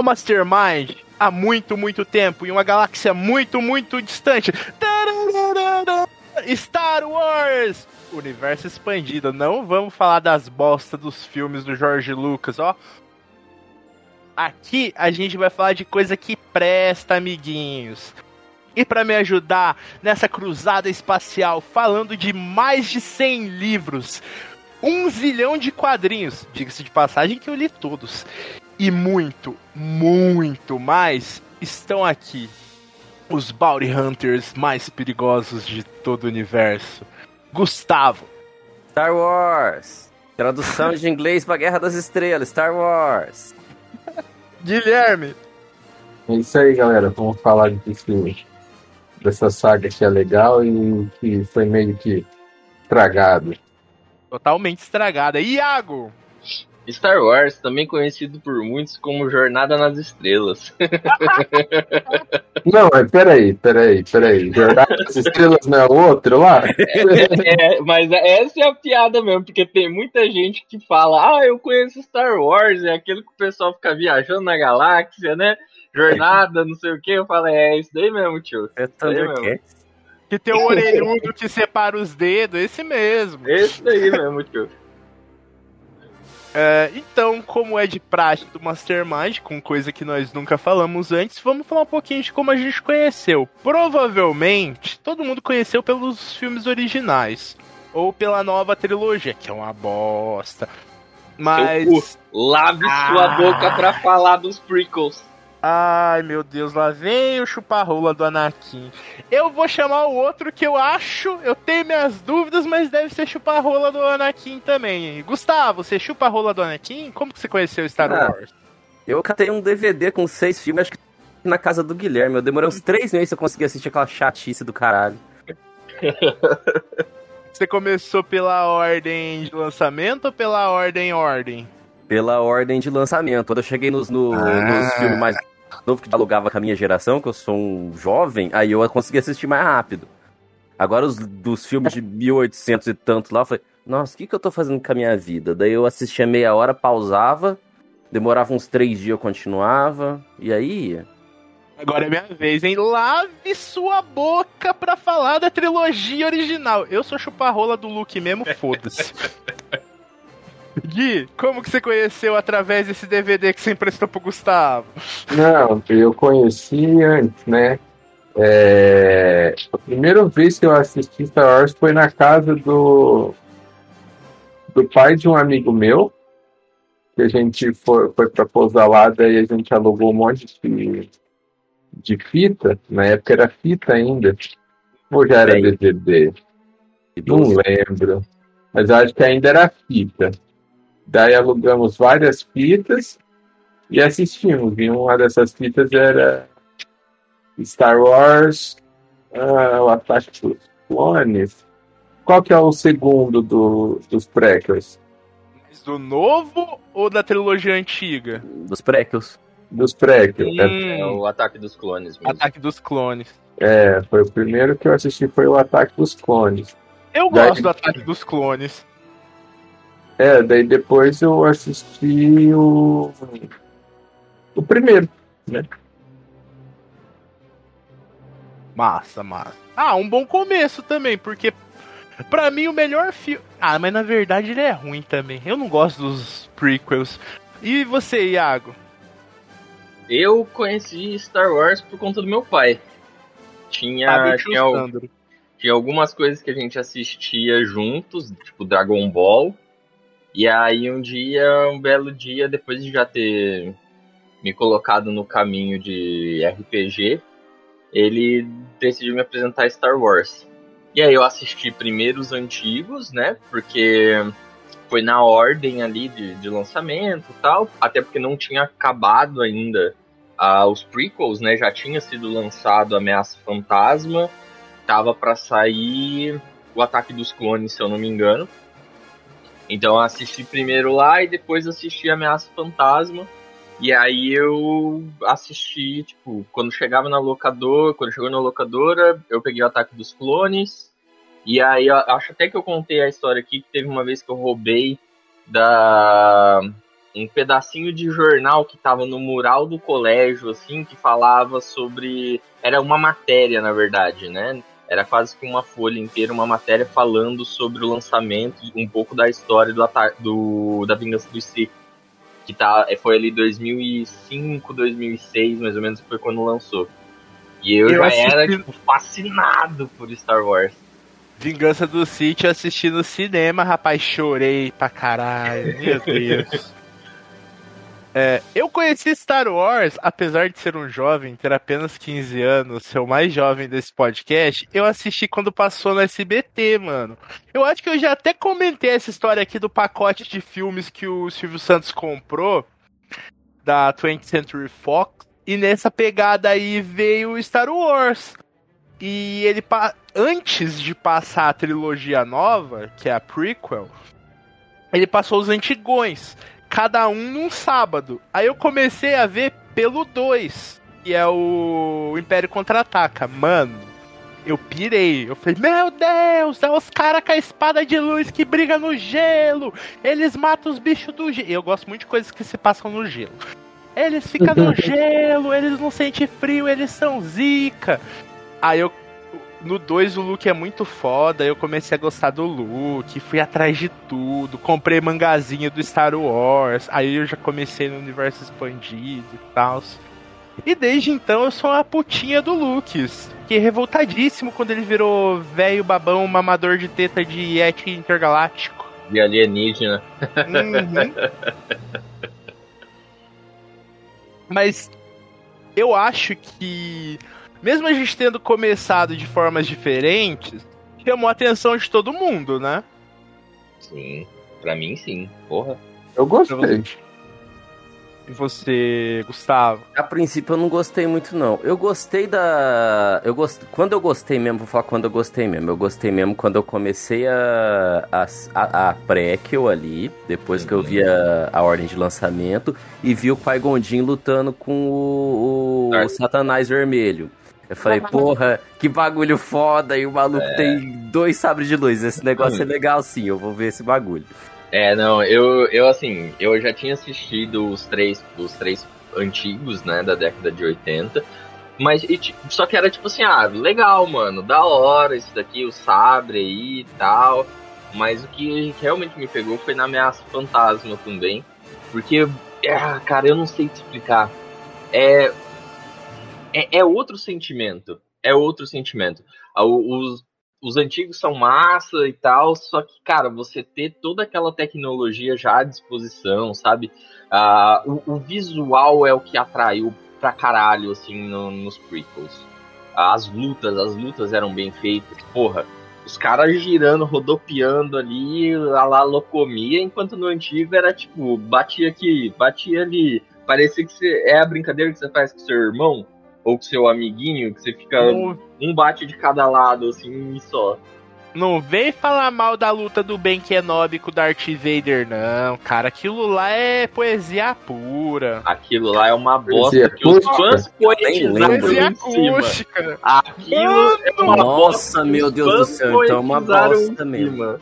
O Mastermind há muito, muito tempo, em uma galáxia muito, muito distante. Star Wars! Universo expandido. Não vamos falar das bostas dos filmes do George Lucas, ó. Aqui a gente vai falar de coisa que presta, amiguinhos. E para me ajudar nessa cruzada espacial, falando de mais de 100 livros, um zilhão de quadrinhos, diga-se de passagem que eu li todos, e muito, muito mais, estão aqui os Bounty Hunters mais perigosos de todo o universo. Gustavo, Star Wars. Tradução de inglês pra Guerra das Estrelas, Star Wars. Guilherme, É isso aí, galera. Vamos falar desse, dessa saga que é legal e que foi meio que estragado. totalmente estragada. Iago, Star Wars, também conhecido por muitos como Jornada nas Estrelas. Não, mas peraí, peraí, peraí. Jornada das Estrelas não é outro lá? É, mas essa é a piada mesmo, porque tem muita gente que fala, ah, eu conheço Star Wars, é aquele que o pessoal fica viajando na galáxia, né? Jornada, não sei o que. Eu falo, é isso daí mesmo, tio. É Isso daí mesmo. Thundercats. que tem o orelhudo que separa os dedos, esse mesmo. Esse daí mesmo, tio. É, então, como é de praxe do Mastermind, com coisa que nós nunca falamos antes, vamos falar um pouquinho de como a gente conheceu. Provavelmente, todo mundo conheceu pelos filmes originais. Ou pela nova trilogia, que é uma bosta. Mas. Lave sua Ah. boca pra falar dos prequels. Ai meu Deus, lá vem o chupa-rola do Anakin. Eu vou chamar o outro que eu acho, eu tenho minhas dúvidas, mas deve ser chupa-rola do Anakin também. Gustavo, você chupa-rola do Anakin? Como que você conheceu Star Ah. Wars? Eu catei um DVD com seis filmes, acho que na casa do Guilherme. Eu demorei uns três meses pra conseguir assistir aquela chatice do caralho. Você começou pela ordem de lançamento ou pela ordem ordem? Pela ordem de lançamento. Quando eu cheguei nos, no- Ah. nos filmes mais novos que alugava com a minha geração, que eu sou um jovem, aí eu consegui assistir mais rápido. Agora, os dos filmes de 1800 e tanto lá, eu falei, nossa, o que, que eu tô fazendo com a minha vida? Daí eu assistia meia hora, pausava, demorava uns três dias, eu continuava, e aí ia. Agora é minha vez, hein? Lave sua boca pra falar da trilogia original. Eu sou chupa-rola do Luke mesmo, foda-se. Gui, como que você conheceu através desse DVD que você emprestou pro Gustavo? Não, eu conheci antes, né? É, A primeira vez que eu assisti Star Wars foi na casa do, do pai de um amigo meu, que a gente foi, foi pra pousar lá, daí a gente alugou um monte de, de fita, na época era fita ainda, ou já era Bem. DVD? Não lembro, mas eu acho que ainda era fita. Daí alugamos várias fitas e assistimos. E uma dessas fitas era Star Wars, ah, o Ataque dos Clones. Qual que é o segundo do, dos prequels? Do novo ou da trilogia antiga? Dos prequels. Dos prequels. É, Hum, É o Ataque dos Clones mesmo. Ataque dos Clones. é, foi o primeiro que eu assisti, foi o Ataque dos Clones. Eu Daí- gosto do Ataque dos Clones. É, daí depois eu assisti o. O primeiro, né? Massa, massa. Ah, um bom começo também, porque pra mim o melhor filme. Ah, mas na verdade ele é ruim também. Eu não gosto dos prequels. E você, Iago? Eu conheci Star Wars por conta do meu pai. Tinha, tinha, tinha algumas coisas que a gente assistia juntos, tipo Dragon Ball. E aí um dia, um belo dia, depois de já ter me colocado no caminho de RPG, ele decidiu me apresentar Star Wars. E aí eu assisti primeiro os antigos, né? Porque foi na ordem ali de, de lançamento e tal. Até porque não tinha acabado ainda ah, os prequels, né? Já tinha sido lançado Ameaça Fantasma, tava para sair o Ataque dos Clones, se eu não me engano. Então eu assisti primeiro lá e depois assisti Ameaça Fantasma. E aí eu assisti, tipo, quando chegava na locadora, quando chegou na locadora, eu peguei o Ataque dos Clones. E aí acho até que eu contei a história aqui que teve uma vez que eu roubei da um pedacinho de jornal que tava no mural do colégio, assim, que falava sobre. Era uma matéria, na verdade, né? Era quase que uma folha inteira, uma matéria falando sobre o lançamento, um pouco da história do, do da Vingança do Sith. Que tá, foi ali 2005, 2006, mais ou menos, que foi quando lançou. E eu, eu já assisti... era, tipo, fascinado por Star Wars. Vingança do Sith eu assisti no cinema, rapaz, chorei pra caralho. Meu Deus. É, eu conheci Star Wars, apesar de ser um jovem, ter apenas 15 anos, ser o mais jovem desse podcast, eu assisti quando passou no SBT, mano. Eu acho que eu já até comentei essa história aqui do pacote de filmes que o Silvio Santos comprou da 20th Century Fox, e nessa pegada aí veio Star Wars. E ele, antes de passar a trilogia nova, que é a prequel, ele passou os antigões cada um num sábado. Aí eu comecei a ver pelo 2, que é o Império Contra-Ataca. Mano, eu pirei. Eu falei, meu Deus, é os caras com a espada de luz que briga no gelo. Eles matam os bichos do gelo. Eu gosto muito de coisas que se passam no gelo. Eles ficam no gelo, eles não sentem frio, eles são zica. Aí eu no 2 o Luke é muito foda, eu comecei a gostar do Luke, fui atrás de tudo, comprei mangazinho do Star Wars, aí eu já comecei no universo expandido e tal. E desde então eu sou a putinha do Luke, que é revoltadíssimo quando ele virou velho babão mamador de teta de Yeti intergaláctico. De alienígena. Uhum. Mas eu acho que mesmo a gente tendo começado de formas diferentes, chamou a atenção de todo mundo, né? Sim, pra mim sim, porra. Eu gostei. E você, Gustavo? A princípio eu não gostei muito, não. Eu gostei da. Eu gost... Quando eu gostei mesmo, vou falar quando eu gostei mesmo. Eu gostei mesmo quando eu comecei a. a, a, a prequel ali, depois uhum. que eu vi a, a ordem de lançamento, e vi o Pai Gondim lutando com o, o Satanás Vermelho. Eu falei, porra, que bagulho foda, e o maluco é. tem dois sabres de luz. Esse negócio hum. é legal sim, eu vou ver esse bagulho. É, não, eu, eu assim, eu já tinha assistido os três, os três antigos, né, da década de 80. Mas, e, só que era tipo assim, ah, legal, mano, da hora isso daqui, o sabre aí e tal. Mas o que realmente me pegou foi na Ameaça Fantasma também. Porque, ah, cara, eu não sei te explicar. É, é, é outro sentimento. É outro sentimento. Os, os antigos são massa e tal, só que, cara, você ter toda aquela tecnologia já à disposição, sabe? Uh, o, o, visual é o que atraiu pra caralho, assim, no, nos prequels. As lutas, as lutas eram bem feitas. Porra, os caras girando, rodopiando ali, a lá locomia, enquanto no antigo era tipo, batia aqui, batia ali. Parecia que você, é a brincadeira que você faz com seu irmão, ou com seu amiguinho, que você fica um bate de cada lado, assim, só. Não vem falar mal da luta do Ben Kenobi com o Darth Vader, não, cara. Aquilo lá é poesia pura. Aquilo lá é uma bosta que os fãs poetizaram poesia acústica. Aquilo Mano, é uma Nossa, bosta meu Deus do céu, então é uma bosta mesmo.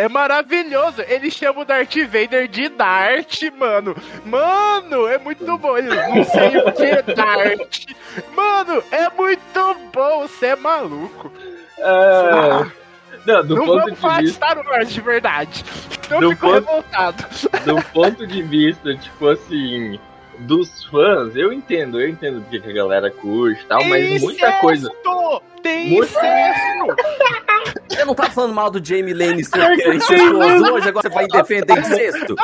É maravilhoso. Ele chama o Darth Vader de Dart, mano. Mano, é muito bom. Ele não sei o que é Dart. Mano, é muito bom. Você é maluco. É... Ah. Não, do não ponto vamos de falar vista... de Star Wars de verdade. Eu do fico ponto... revoltado. Do ponto de vista, tipo assim, dos fãs, eu entendo, eu entendo porque que a galera curte e tal, mas muita coisa. Tem muita... Você não tá falando mal do Jamie Lannister que é incestuoso hoje, agora você vai defender incesto?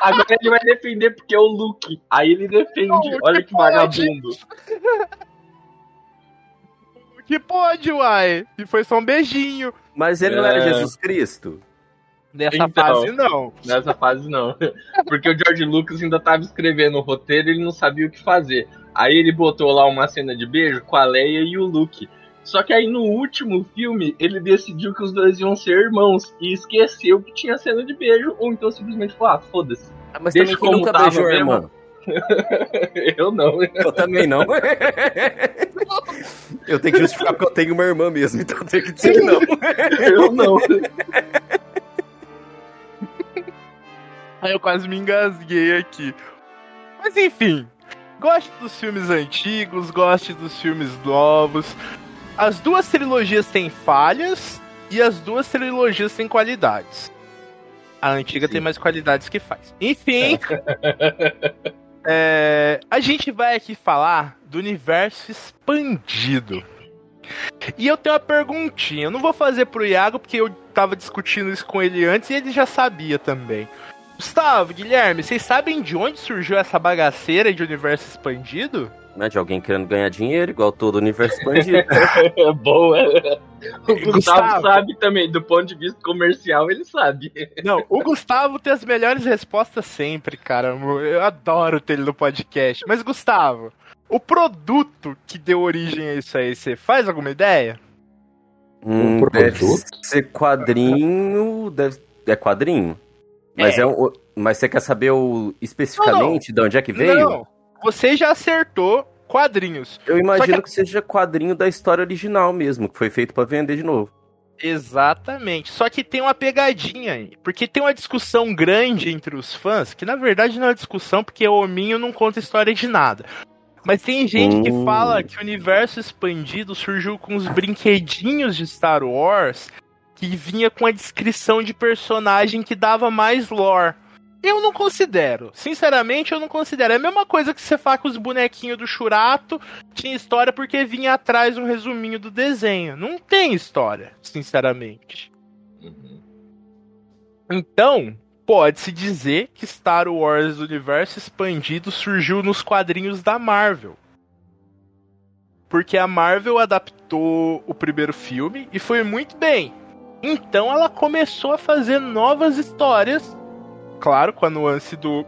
Agora ele vai defender porque é o Luke. Aí ele defende. Não, Olha que, que vagabundo. Que pode, uai. E foi só um beijinho. Mas ele é... não era é. Jesus Cristo? Nessa então, fase, não. Nessa fase, não. Porque o George Lucas ainda estava escrevendo o roteiro e ele não sabia o que fazer. Aí ele botou lá uma cena de beijo com a Leia e o Luke. Só que aí no último filme ele decidiu que os dois iam ser irmãos e esqueceu que tinha cena de beijo, ou então simplesmente falou: ah, foda-se. Ah, mas Deixa como nunca tava beijou, mesmo. irmão? Eu não. Eu também não. eu tenho que justificar porque eu tenho uma irmã mesmo, então eu tenho que dizer que não. Eu não. Aí eu quase me engasguei aqui. Mas enfim, goste dos filmes antigos, goste dos filmes novos. As duas trilogias têm falhas e as duas trilogias têm qualidades. A antiga tem mais qualidades que faz. Enfim, é, a gente vai aqui falar do universo expandido. E eu tenho uma perguntinha. Eu não vou fazer pro Iago porque eu tava discutindo isso com ele antes e ele já sabia também. Gustavo, Guilherme, vocês sabem de onde surgiu essa bagaceira de universo expandido? Não é de alguém querendo ganhar dinheiro, igual todo universo expandido. Boa. O Gustavo, Gustavo. sabe também, do ponto de vista comercial, ele sabe. Não, o Gustavo tem as melhores respostas sempre, cara. Eu adoro ter ele no podcast. Mas, Gustavo, o produto que deu origem a isso aí, você faz alguma ideia? Hum, Um deve produto? ser quadrinho. Deve... É quadrinho. Mas, É. é. um- mas você quer saber o... especificamente de onde é que veio? Não, você já acertou quadrinhos. Eu imagino Só que... seja quadrinho da história original mesmo, que foi feito pra vender de novo. Exatamente. Só que tem uma pegadinha aí. Porque tem uma discussão grande entre os fãs, que na verdade não é discussão, porque o Hominho não conta história de nada. Mas tem gente que Hum. fala que o universo expandido surgiu com os brinquedinhos de Star Wars que vinha com a descrição de personagem que dava mais lore. Eu não considero. Sinceramente, eu não considero. É a mesma coisa que você fala com os bonequinhos do Churato tinha história porque vinha atrás um resuminho do desenho. Não tem história, sinceramente. Uhum. Então, pode-se dizer que Star Wars Universo Expandido surgiu nos quadrinhos da Marvel. Porque a Marvel adaptou o primeiro filme e foi muito bem. Então ela começou a fazer novas histórias, claro, com a nuance do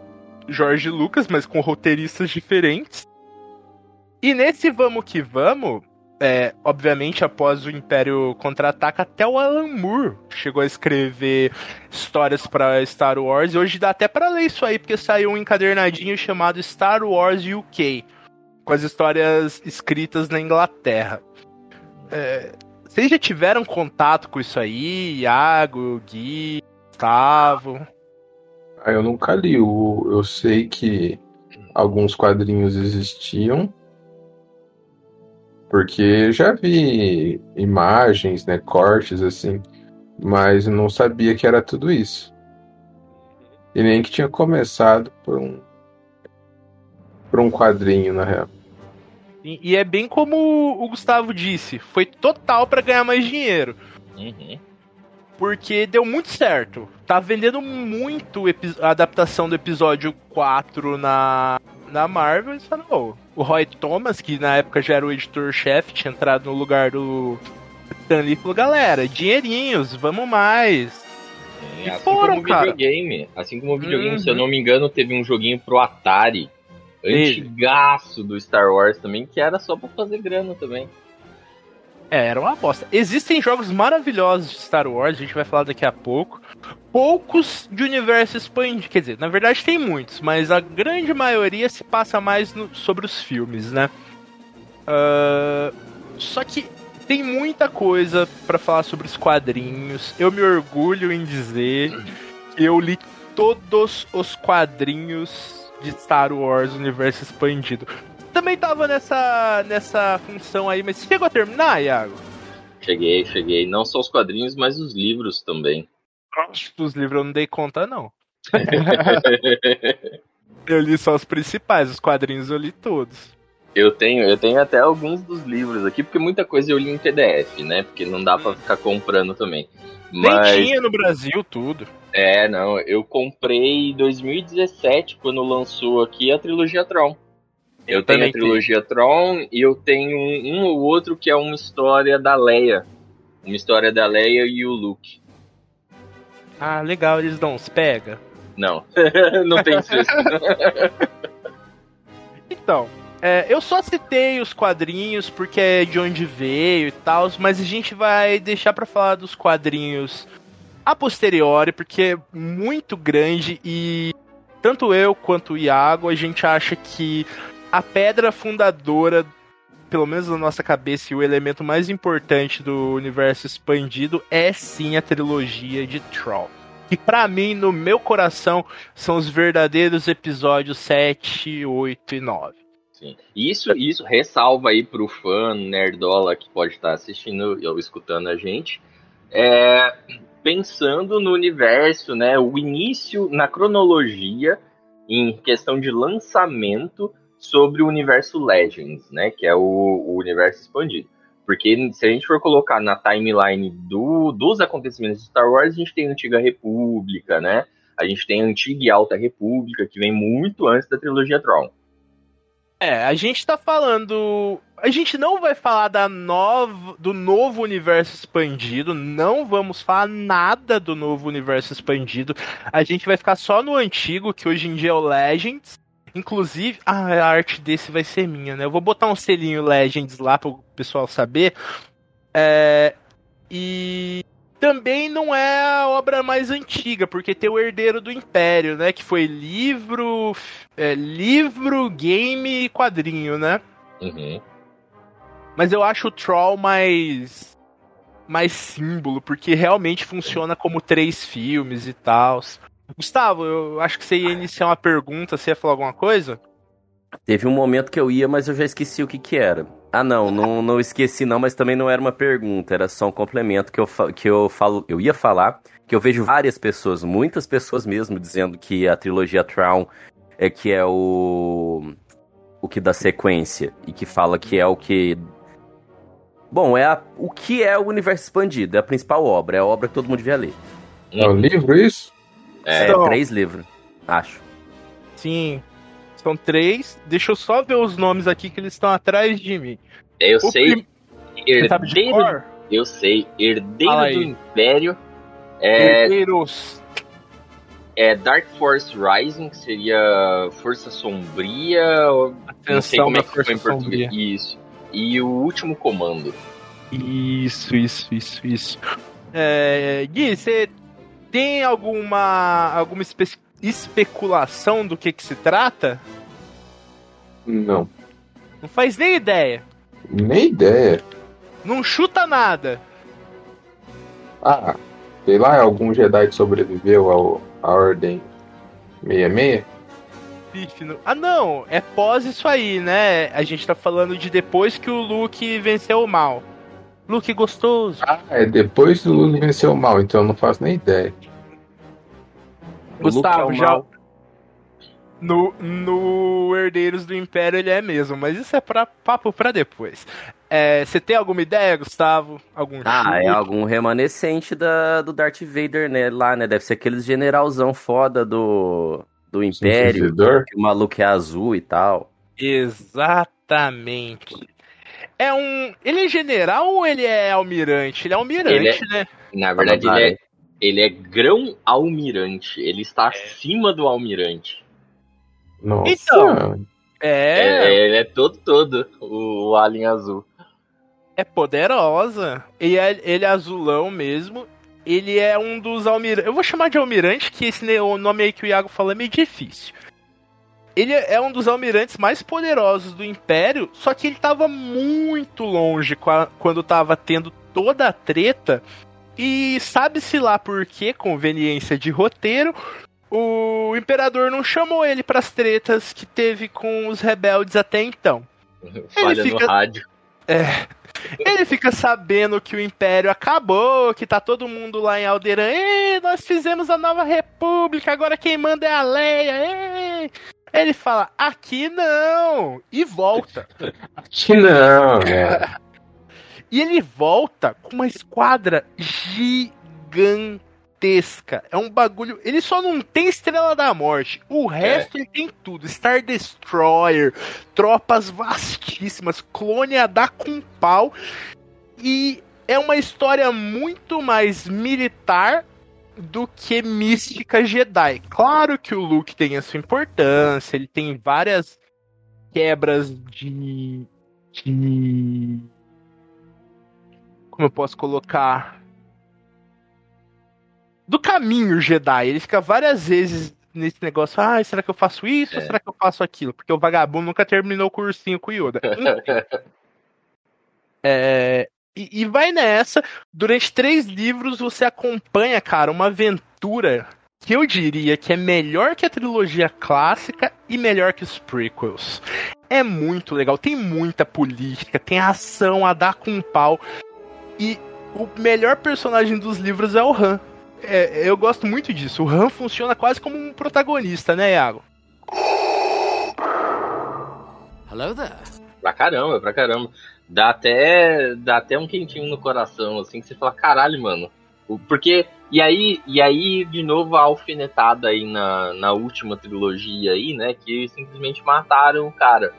George Lucas, mas com roteiristas diferentes. E nesse Vamos que Vamos, é, obviamente após o Império Contra-Ataca, até o Alan Moore chegou a escrever histórias para Star Wars. E hoje dá até para ler isso aí, porque saiu um encadernadinho chamado Star Wars UK, com as histórias escritas na Inglaterra. É, vocês já tiveram contato com isso aí, Iago, Gui, Gustavo? Ah, eu nunca li. O, eu sei que alguns quadrinhos existiam. Porque já vi imagens, né, cortes assim, mas não sabia que era tudo isso. E nem que tinha começado por um por um quadrinho, na real. E, e é bem como o Gustavo disse, foi total para ganhar mais dinheiro. Uhum. Porque deu muito certo. Tá vendendo muito a adaptação do episódio 4 na, na Marvel. Falaram, "Ô, o Roy Thomas, que na época já era o editor-chefe, tinha entrado no lugar do Stan Lee, falou, galera, dinheirinhos, vamos mais. É, E assim foram, como cara. videogame. Assim como videogame, Uhum. se eu não me engano, teve um joguinho pro Atari. Antigaço do Star Wars também, que era só pra fazer grana também. É, era uma aposta. Existem jogos maravilhosos de Star Wars, a gente vai falar daqui a pouco. Poucos de universo expandido. Quer dizer, na verdade tem muitos, mas a grande maioria se passa mais no- sobre os filmes, né? Ah, só que tem muita coisa pra falar sobre os quadrinhos. Eu me orgulho em dizer que eu li todos os quadrinhos de Star Wars Universo Expandido. Também tava nessa, nessa função aí, mas chegou a terminar, Iago? Cheguei, cheguei. Não só os quadrinhos, mas os livros também. Dos livros eu não dei conta, não. Eu li só os principais, os quadrinhos eu li todos. Eu tenho, eu tenho até alguns dos livros aqui, porque muita coisa eu li em PDF, né? Porque não dá pra ficar comprando também. Mas Nem tinha no Brasil tudo. é, não, eu comprei em 2017 quando lançou aqui a trilogia Tron. Eu, tenho também a trilogia Tron e eu tenho um, um ou outro que é uma história da Leia. Uma história da Leia e o Luke. Ah, legal, eles dão uns pega. Não, não tem isso. Então, É, eu só citei os quadrinhos porque é de onde veio e tal, mas a gente vai deixar para falar dos quadrinhos a posteriori, porque é muito grande e tanto eu quanto o Iago, a gente acha que a pedra fundadora, pelo menos na nossa cabeça, e o elemento mais importante do universo expandido é sim a trilogia de Troll. Que para mim, no meu coração, são os verdadeiros episódios 7, 8 e 9. Sim. Isso, isso ressalva aí pro fã nerdola que pode estar assistindo ou escutando a gente. É, pensando no universo, né, o início na cronologia em questão de lançamento sobre o universo Legends, né, que é o, o universo expandido. Porque se a gente for colocar na timeline do, dos acontecimentos de Star Wars, a gente tem a Antiga República, né? A gente tem a Antiga e Alta República, que vem muito antes da trilogia Tron. É, a gente tá falando. A gente não vai falar da nova, do novo universo expandido. Não vamos falar nada do novo universo expandido. A gente vai ficar só no antigo, que hoje em dia é o Legends. Inclusive, a arte desse vai ser minha, né? Eu vou botar um selinho Legends lá pro pessoal saber. É, e também não é a obra mais antiga, porque tem o Herdeiro do Império, né? Que foi livro, é, livro, game e quadrinho, né? Uhum. Mas eu acho o Troll mais mais símbolo, porque realmente funciona como três filmes e tal. Gustavo, eu acho que você ia iniciar uma pergunta, você ia falar alguma coisa? Teve um momento que eu ia, mas eu já esqueci o que que era. Ah, não, não, não esqueci não, mas também não era uma pergunta, era só um complemento que eu, que eu falo, eu ia falar, que eu vejo várias pessoas, muitas pessoas mesmo, dizendo que a trilogia Traum é que é o o que dá sequência e que fala que é o que Bom, é a, o que é o universo expandido, é a principal obra, é a obra que todo mundo devia ler. É o livro isso? É, Então- três livros, acho. Sim. São três. Deixa eu só ver os nomes aqui que eles estão atrás de mim. Eu O sei. prim- Herdeiro, eu sei. Herdeiro do. Império. É, Herdeiros. é Dark Force Rising, que seria Força Sombria. ou- Não sei Atenção como é que ficou em português. Sombria. Isso. E o último comando. Isso, isso, isso, isso. É, Gui, você tem alguma alguma espe- especulação do que que se trata? Não. Não faz nem ideia. Nem ideia. Não chuta nada. Ah, sei lá, algum Jedi que sobreviveu ao, à Ordem 66? Pífino. Ah, não. É pós isso aí, né? A gente tá falando de depois que o Luke venceu o mal. Luke gostoso. Ah, é depois do Luke vencer o mal, então eu não faço nem ideia. Gustavo, é o já. mal. No, no Herdeiros do Império ele é mesmo, mas isso é pra, papo pra depois. É, Você tem alguma ideia, Gustavo? Algum Ah, é algum remanescente da, do Darth Vader, né? Lá, né? Deve ser aqueles generalzão foda do, do Império. Que o maluco é azul e tal. Exatamente. É um. Ele é general ou ele é almirante? Ele é almirante, Ele é- né? Na verdade, ele é, ele é grão-almirante. Ele está acima do almirante. Nossa. Então. É, É, ele é todo, todo o, o alien azul. é poderosa. Ele é, ele é azulão mesmo. Ele é um dos almirantes. Eu vou chamar de almirante, que esse nome aí que o Iago falou é meio difícil. Ele é um dos almirantes mais poderosos do Império, só que ele tava muito longe qua- quando tava tendo toda a treta. E sabe-se lá por que, conveniência de roteiro, o Imperador não chamou ele pras tretas que teve com os rebeldes até então. Falha fica- no rádio. Ele fica sabendo que o Império acabou, que tá todo mundo lá em Alderan. Ei, nós fizemos a nova república, agora quem manda é a Leia. Ei. Ele fala, aqui não! E volta. Que não, né? E ele volta com uma esquadra gigantesca. É um bagulho. Ele só não tem Estrela da Morte. O resto ele tem tudo: Star Destroyer, tropas vastíssimas, clone a dar com pau. E é uma história muito mais militar do que mística Jedi. Claro que o Luke tem a sua importância, ele tem várias quebras de. de. Como eu posso colocar? Do caminho Jedi. Ele fica várias vezes nesse negócio. Ah, será que eu faço isso? É. Ou será que eu faço aquilo? Porque o vagabundo nunca terminou o cursinho com o Yoda. É, e, e vai nessa. Durante três livros você acompanha, cara, uma aventura que eu diria que é melhor que a trilogia clássica e melhor que os prequels. É muito legal, tem muita política, tem ação a dar com pau. E o melhor personagem dos livros é o Han. É, eu gosto muito disso. O Han funciona quase como um protagonista, né, Iago? Hello there. Pra caramba, pra caramba. Dá até, dá até um quentinho no coração, assim, que você fala, caralho, mano. Porque, e aí, e aí, de novo, a alfinetada aí na, na última trilogia aí, né, que simplesmente mataram o cara.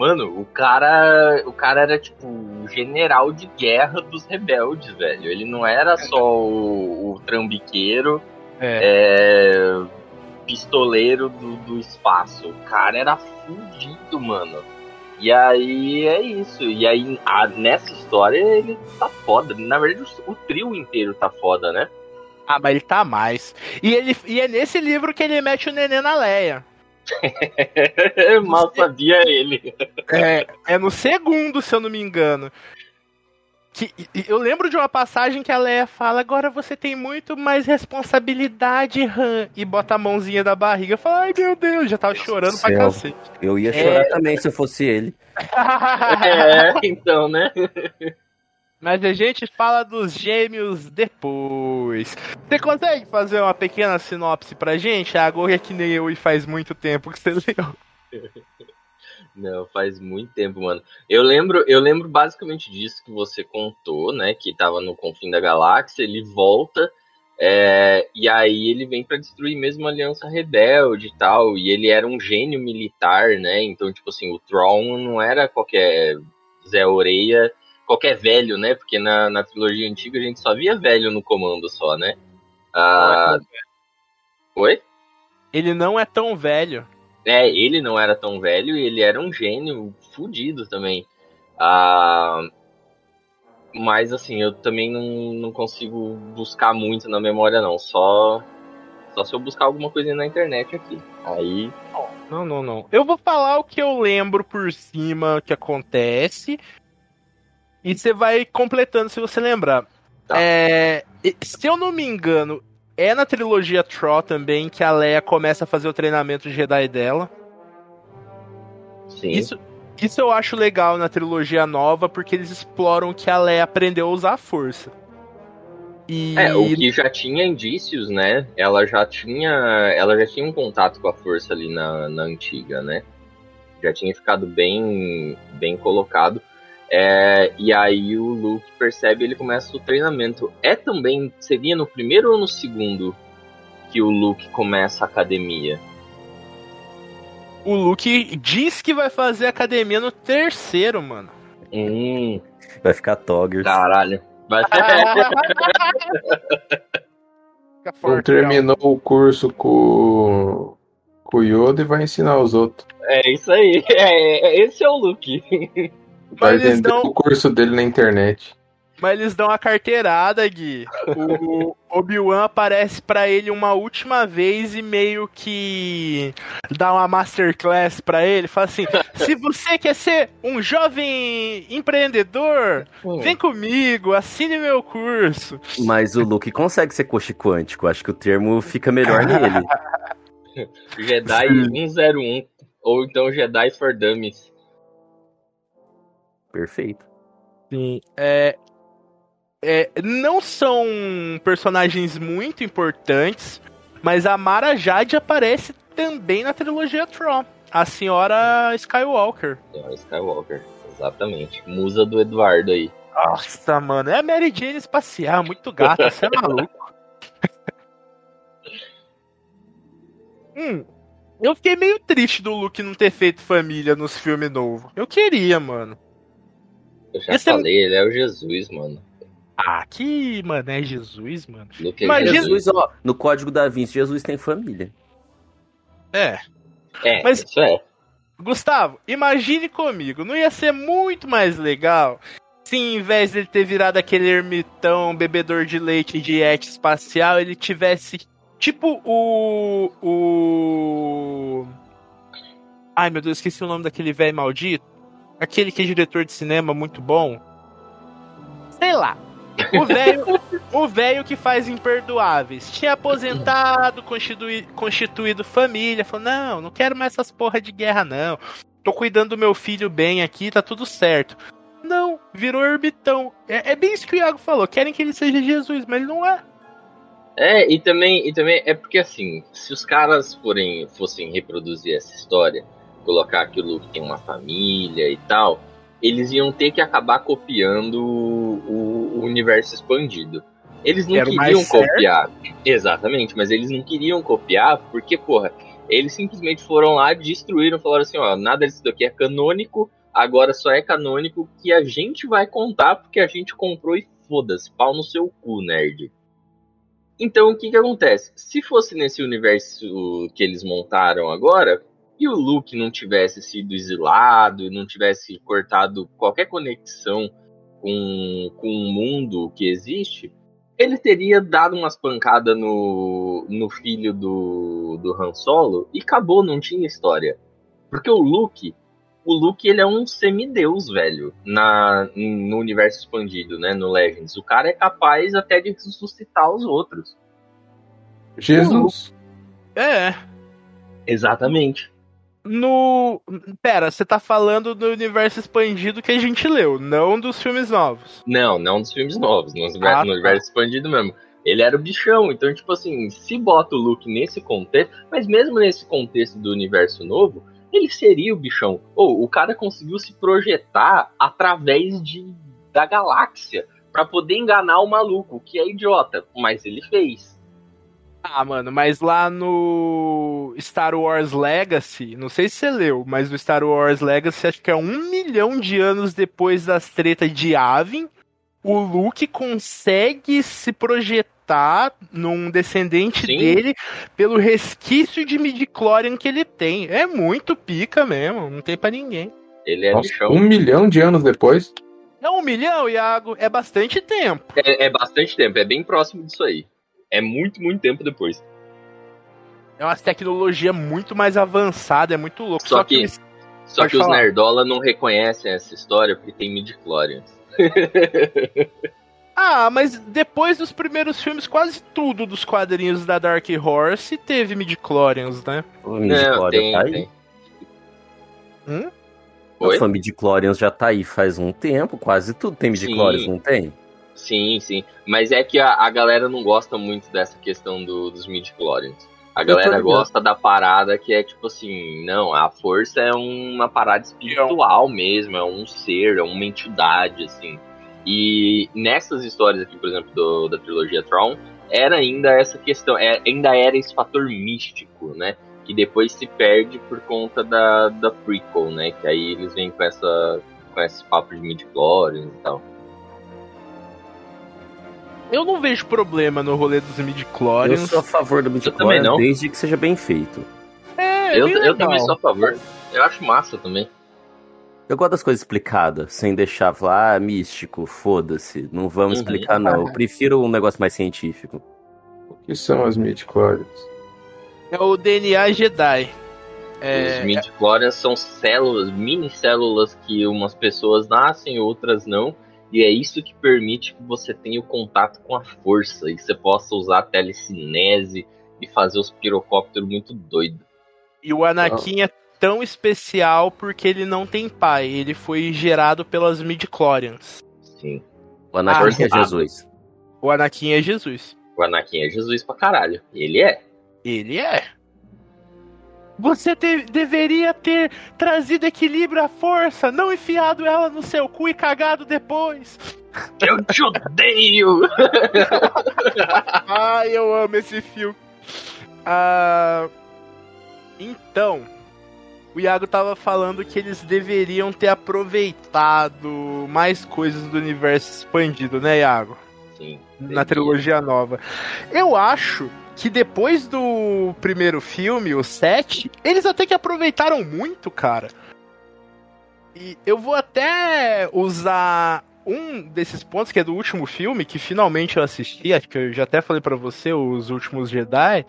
Mano, o cara, o cara era, tipo, o general de guerra dos rebeldes, velho. Ele não era só o, o trambiqueiro, é, pistoleiro do, do espaço. O cara era fudido, mano. E aí é isso. E aí, a- nessa história, ele tá foda. Na verdade, o, o trio inteiro tá foda, né? Ah, mas ele tá mais. E, ele, e é nesse livro que ele mete o neném na Leia. Mal sabia ele. É, é no segundo, se eu não me engano. Que, e- e eu lembro de uma passagem que a Leia fala: agora você tem muito mais responsabilidade, Han. E bota a mãozinha da barriga. Eu falo, ai meu Deus, já tava chorando pra céu. cacete. Eu ia É. chorar também se eu fosse ele. É, então, né? Mas a gente fala dos gêmeos depois. Você consegue fazer uma pequena sinopse pra gente? Agora é que nem eu e faz muito tempo que você leu. Não, faz muito tempo, mano. Eu lembro, eu lembro basicamente disso que você contou, né? Que tava no confim da galáxia, ele volta. é, e aí ele vem pra destruir mesmo a Aliança Rebelde e tal. E ele era um gênio militar, né? Então, tipo assim, o Tron não era qualquer Zé Oreia, qualquer velho, né? Porque na, na trilogia antiga a gente só via velho no comando só, né? Ah, Oi? Ele não é tão velho. É, ele não era tão velho e ele era um gênio fudido também. Ah, mas assim, eu também não, não consigo buscar muito na memória, não. Só, só se eu buscar alguma coisa na internet aqui. Aí. Não, não, não. Eu vou falar o que eu lembro por cima que acontece. E você vai completando se você lembrar. Tá. É, se eu não me engano, é na trilogia Tro também que a Leia começa a fazer o treinamento Jedi dela. Sim. Isso, isso eu acho legal na trilogia nova, porque eles exploram que a Leia aprendeu a usar a força. E É, o que já tinha indícios, né? Ela já tinha. Ela já tinha um contato com a força ali na, na antiga, né? Já tinha ficado bem, bem colocado. É, e aí o Luke percebe ele começa o treinamento. É também. Seria no primeiro ou no segundo que o Luke começa a academia? o Luke diz que vai fazer academia no terceiro, mano. Hum, Vai ficar Toggers. caralho. Vai Fica Não terminou o curso com, com o Yoda e vai ensinar os outros. É isso aí. É, é- esse é o Luke. Vai Mas eles vender dão- o curso dele na internet. Mas eles dão a carteirada, Gui. O Obi-Wan aparece pra ele uma última vez e meio que dá uma masterclass pra ele. Fala assim: se você quer ser um jovem empreendedor, vem comigo, assine meu curso. Mas o Luke consegue ser coche quântico. Acho que o termo fica melhor nele. Jedi 101. Ou então Jedi for Dummies. Perfeito. Sim. É, é, não são personagens muito importantes, mas a Mara Jade aparece também na trilogia Tron. A senhora Skywalker. Senhora Skywalker. Exatamente. Musa do Eduardo aí. Nossa, mano, é a Mary Jane espacial, muito gata, você é maluco. hum, eu fiquei meio triste do Luke não ter feito família nos filmes novos. Eu queria, mano. Eu já Esse é- falei, ele é o Jesus, mano. Ah, que, mano, é Jesus, mano. Luke é Imagina- Jesus. Jesus, ó, no código da Vinci, Jesus tem família. É. É, Mas- isso é. Gustavo, imagine comigo, não ia ser muito mais legal se em vez de ele ter virado aquele ermitão bebedor de leite de et espacial, ele tivesse tipo o. o. Ai meu Deus, esqueci o nome daquele velho maldito. Aquele que é diretor de cinema muito bom. Sei lá. O velho, o velho que faz imperdoáveis. Tinha aposentado, constituído, constituído família. Falou: Não, não quero mais essas porra de guerra, não. Tô cuidando do meu filho bem aqui, tá tudo certo. Não, virou ermitão. É, é bem isso que o Iago falou. Querem que ele seja Jesus, mas ele não é. É, e também, e também é porque assim, se os caras forem, fossem reproduzir essa história, colocar que o Luke tem uma família e tal, eles iam ter que acabar copiando o, o universo expandido. Eles não Era queriam certo. copiar. Exatamente, mas eles não queriam copiar porque, porra, eles simplesmente foram lá, destruíram, falaram assim, ó, nada disso daqui é canônico, agora só é canônico que a gente vai contar porque a gente comprou e foda-se, pau no seu cu, nerd. Então, o que que acontece? Se fosse nesse universo que eles montaram agora, e o Luke não tivesse sido exilado, não tivesse cortado qualquer conexão com, com o mundo que existe, ele teria dado umas pancadas no, no filho do, do Han Solo e acabou, não tinha história. Porque o Luke, o Luke ele é um semideus, velho, na, no universo expandido, né, no Legends. O cara é capaz até de ressuscitar os outros. Jesus. É. Exatamente. No. Pera, você tá falando do universo expandido que a gente leu, não dos filmes novos. Não, não dos filmes novos, no, universo, Ah, no universo expandido mesmo. Ele era o bichão, então, tipo assim, se bota o Luke nesse contexto, mas mesmo nesse contexto do universo novo, ele seria o bichão. Ou o cara conseguiu se projetar através de, da galáxia pra poder enganar o maluco, que é idiota, mas ele fez. Ah, mano, mas lá no Star Wars Legacy, não sei se você leu, mas no Star Wars Legacy, acho que é um milhão de anos depois das tretas de Avin, o Luke consegue se projetar num descendente Sim. dele pelo resquício de midichlorian que ele tem. É muito pica mesmo, não tem pra ninguém. Ele é Nossa, um milhão de anos depois. É um milhão, Iago, é bastante tempo. É, é bastante tempo, é bem próximo disso aí. É muito, muito tempo depois. É uma tecnologia muito mais avançada, é muito louco. Só que- eles- Só Pode que os nerdola não reconhecem essa história porque tem midichlorians. Ah, mas depois dos primeiros filmes, quase tudo dos quadrinhos da Dark Horse teve midichlorians, né? O Não, Midichlorian tem, tá aí. tem. Hum? Oi? A Midichlorians já tá aí faz um tempo, quase tudo tem Midichlorians, Sim. não tem? Sim, sim. Mas é que a, a galera não gosta muito dessa questão do- dos midichlorians. A galera gosta da parada que é tipo assim, não, a força é uma parada espiritual mesmo, é um ser, é uma entidade, assim. E nessas histórias aqui, por exemplo, do- da trilogia Tron, era ainda essa questão, é- ainda era esse fator místico, né? Que depois se perde por conta da, da prequel, né? Que aí eles vêm com essa com esse papo de midichlorians e tal. Eu não vejo problema no rolê dos Eu midichlorians. sou a favor do Midichlorian desde que seja bem feito. É, Eu, bem eu legal. também sou a favor. Eu acho massa também. Eu gosto das coisas explicadas, sem deixar falar, ah, místico, foda-se, não vamos Uhum. explicar não. Eu prefiro um negócio mais científico. O que são as midichlorians? É o DNA Jedi. É, Os midichlorians são células, mini células que umas pessoas nascem, outras não. E é isso que permite que você tenha o contato com a força e você possa usar a telecinese e fazer os pirocópteros muito doidos. E o Anakin é tão especial porque ele não tem pai. Ele foi gerado pelas midichlorians. Sim. O Anakin Ah, é ah. Jesus. O Anakin é Jesus. O Anakin é Jesus pra caralho. Ele é. Ele é. Você te- deveria ter trazido equilíbrio à força, não enfiado ela no seu cu e cagado depois. Eu te odeio! Ai, eu amo esse filme. Ah, então, o Iago tava falando que eles deveriam ter aproveitado mais coisas do universo expandido, né, Iago? Sim. Na trilogia nova. Eu acho que depois do primeiro filme, o 7, eles até que aproveitaram muito, cara. E eu vou até usar um desses pontos que é do último filme, que finalmente eu assisti, acho que eu já até falei pra você, Os Últimos Jedi.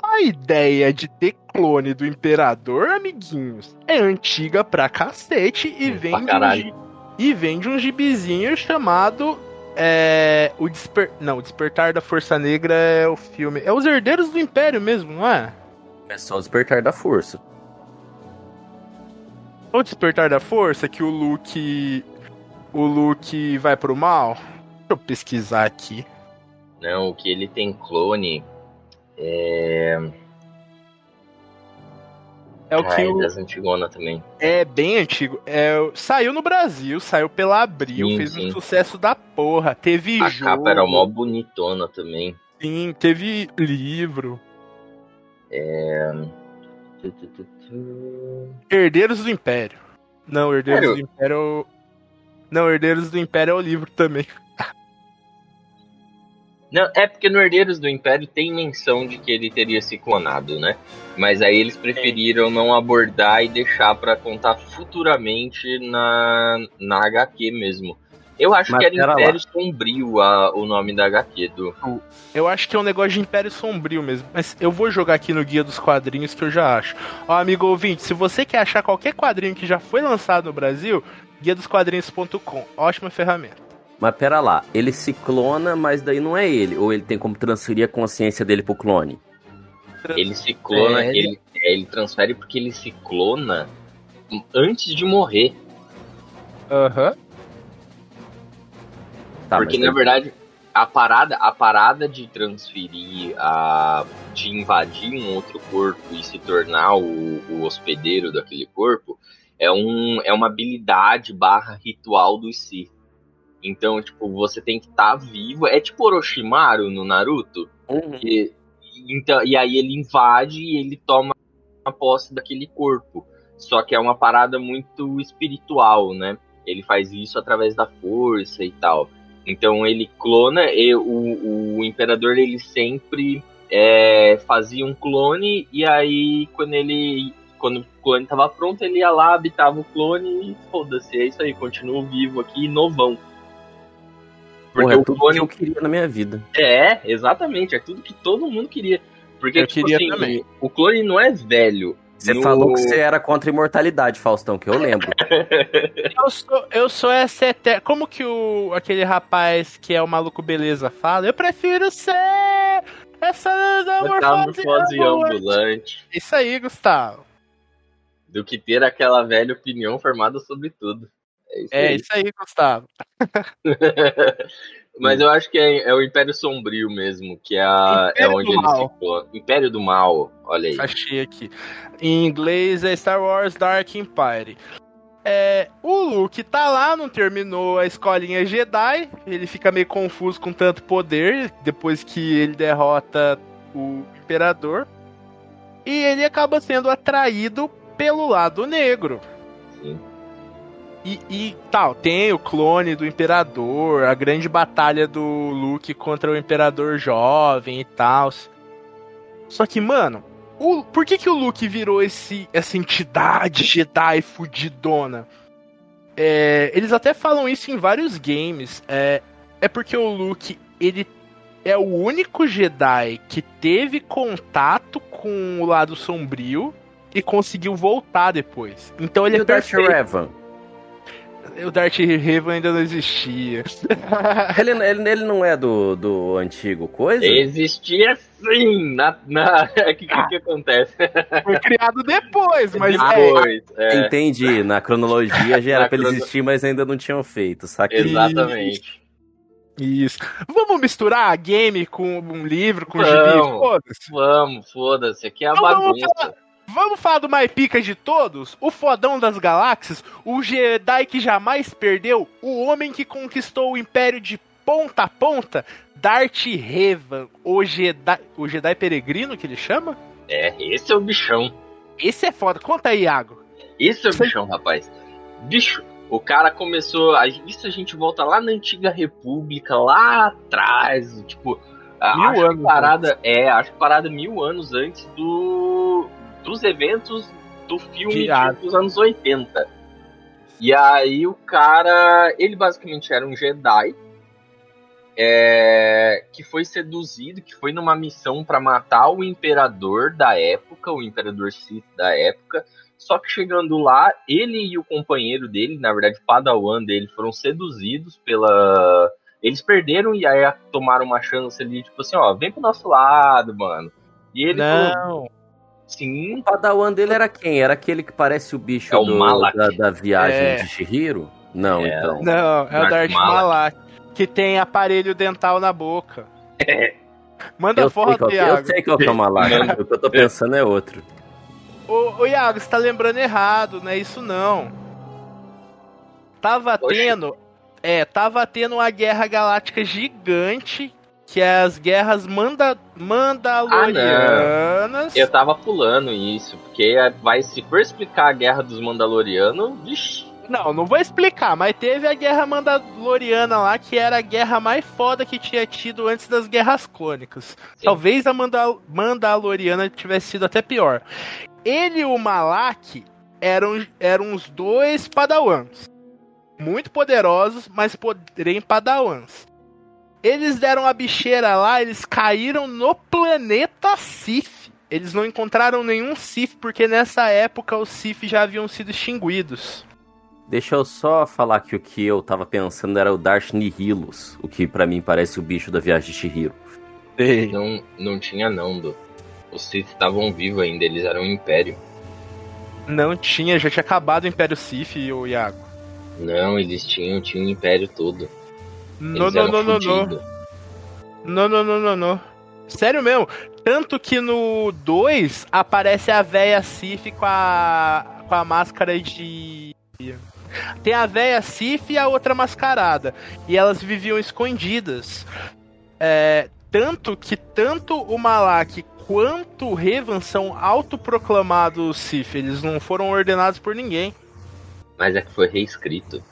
A ideia de ter clone do Imperador, amiguinhos, é antiga pra cacete e vem pra de um e vem de um gibizinho chamado é, o Desper... Não, o Despertar da Força Negra é o filme. É os Herdeiros do Império mesmo, não é? É só o despertar da força. O Despertar da Força que o Luke o Luke vai pro mal. Deixa eu pesquisar aqui. Não, o que ele tem clone é. É o que é o... das Antigona também. é bem antigo. É, saiu no Brasil, saiu pela Abril, Sim, fez sim. um sucesso da porra. Teve A jogo, capa era mó bonitona também. sim, teve livro. Tu, tu, tu, tu. Herdeiros do Império. Não, Herdeiros Sério? do Império. é o- Não, Herdeiros do Império é o livro também. Não, é porque no Herdeiros do Império tem menção de que ele teria se clonado, né? Mas aí eles preferiram não abordar e deixar pra contar futuramente na, na HQ mesmo. Eu acho Mas que era pera lá. Império Sombrio a- o nome da HQ do. Eu acho que é um negócio de Império Sombrio mesmo. Mas eu vou jogar aqui no Guia dos Quadrinhos que eu já acho. Ó, amigo ouvinte, se você quer achar qualquer quadrinho que já foi lançado no Brasil, guia dos quadrinhos.com. Ótima ferramenta. Mas pera lá, ele se clona, mas daí não é ele. Ou ele tem como transferir a consciência dele pro clone. Ele se clona, É, ele, ele transfere porque ele se clona antes de morrer. Aham. Tá, porque na verdade a parada, a parada de transferir, a, de invadir um outro corpo e se tornar o, o hospedeiro daquele corpo é, um, é uma habilidade barra ritual do Sith. Então, tipo, você tem que estar vivo. É tipo Orochimaru no Naruto. Uhum. E, então, e aí ele invade e ele toma a posse daquele corpo. Só que é uma parada muito espiritual, né? Ele faz isso através da força e tal. Então ele clona e o, o imperador ele sempre é, fazia um clone e aí quando ele quando o clone tava pronto ele ia lá habitava o clone e foda-se é isso aí continuo vivo aqui novão porque Porra, é o tudo clone que eu queria na minha vida. é, exatamente, é tudo que todo mundo queria. Porque, Eu tipo queria assim, também. o clone não é velho. Você No- falou que você era contra a imortalidade, Faustão, que eu lembro. Eu sou, eu sou essa eterna. Como que o, aquele rapaz que é o maluco beleza fala? Eu prefiro ser essa Metamorfose metamorfose ambulante. ambulante. Isso aí, Gustavo. Do que ter aquela velha opinião formada sobre tudo. É isso É aí. isso aí, Gustavo. Mas eu acho que é, é o Império Sombrio mesmo, que é, a, é onde ele Mal. ficou. Império do Mal, olha aí. Achei aqui. Em inglês é Star Wars Dark Empire. É, o Luke tá lá, não terminou a escolinha Jedi. Ele fica meio confuso com tanto poder depois que ele derrota o Imperador. E ele acaba sendo atraído pelo lado negro. Sim. E, e tal, tem o clone do Imperador, a grande batalha do Luke contra o Imperador jovem e tal. Só que, mano, o, por que, que o Luke virou esse, essa entidade Jedi fudidona? É, eles até falam isso em vários games. É, é porque o Luke, ele é o único Jedi que teve contato com o lado sombrio e conseguiu voltar depois. Então ele E é o Darth perfeito. Revan? O Darth Revan ainda não existia. Ele, ele, ele não é do, do antigo coisa? Existia sim! Na, na... O que, que, que acontece? Foi criado depois, mas é, Depois, é, Entendi, na cronologia já era pra ele crono- existir, mas ainda não tinham feito, saquei? exatamente. Isso. Vamos misturar game com um livro, com Vamos. gibi? Foda-se. Vamos, foda-se, aqui é a Então vamos bagunça. Vamos falar do mais pica de todos? O fodão das galáxias? O Jedi que jamais perdeu? O homem que conquistou o Império de ponta a ponta? Darth Revan, o Jedi, o Jedi peregrino que ele chama? É, esse é o bichão. Esse é foda. Conta aí, Iago. Esse é o Sei. bichão, rapaz. Bicho, o cara começou. a- Isso a gente volta lá na antiga república, lá atrás. Tipo, Mil acho anos parada, é, acho que parada mil anos antes do, dos eventos do filme tipo, dos anos 80. E aí o cara, ele basicamente era um Jedi é, que foi seduzido, que foi numa missão para matar o imperador da época, o imperador Sith da época. Só que chegando lá, ele e o companheiro dele, na verdade, o Padawan dele, foram seduzidos pela. Eles perderam e aí tomaram uma chance ali, tipo assim, ó, vem pro nosso lado, mano. E ele falou, Não. Sim, O padawan dele era quem? Era aquele que parece o bicho É o do- da, da viagem É. de Shihiro? Não, É. então. Não, é o Darth Malak. Malak, que tem aparelho dental na boca. Manda Eu foto, qual, que- Iago. eu sei qual que é o Malak. o que eu tô pensando é outro. Ô, ô Iago, você tá lembrando errado, não é isso não. Tava Oxe. tendo. É, tava tendo uma guerra galáctica gigante. Que é as guerras manda, Mandalorianas. eu tava pulando isso, porque vai, se for explicar a guerra dos Mandalorianos, vixi, Não, não vou explicar, mas teve a guerra Mandaloriana lá, que era a guerra mais foda que tinha tido antes das guerras clônicas. Sim. Talvez a Mandal Mandaloriana tivesse sido até pior. Ele e o Malak eram, eram os dois padawans. Muito poderosos, mas porém padawans. Eles deram a bicheira lá, eles caíram no planeta Sith. Eles não encontraram nenhum Sith, porque nessa época os Sith já haviam sido extinguidos. Deixa eu só falar que o que eu tava pensando era o Darth Nihilus, o que pra mim parece o bicho da viagem de Shihiro. não, não tinha não, do. Os Sith estavam vivos ainda, eles eram um império. Não tinha, já tinha acabado o Império Sith, o Iago. Não, eles tinham, tinham o império todo. Não, não, não, não, não. Não, não, não, não, não. Sério mesmo. Tanto que no 2 aparece a véia Sif com a, com a máscara de. Tem a véia Sif e a outra mascarada. E elas viviam escondidas. É, tanto que tanto o Malak quanto o Revan são autoproclamados Sif. Eles não foram ordenados por ninguém. Mas é que foi reescrito.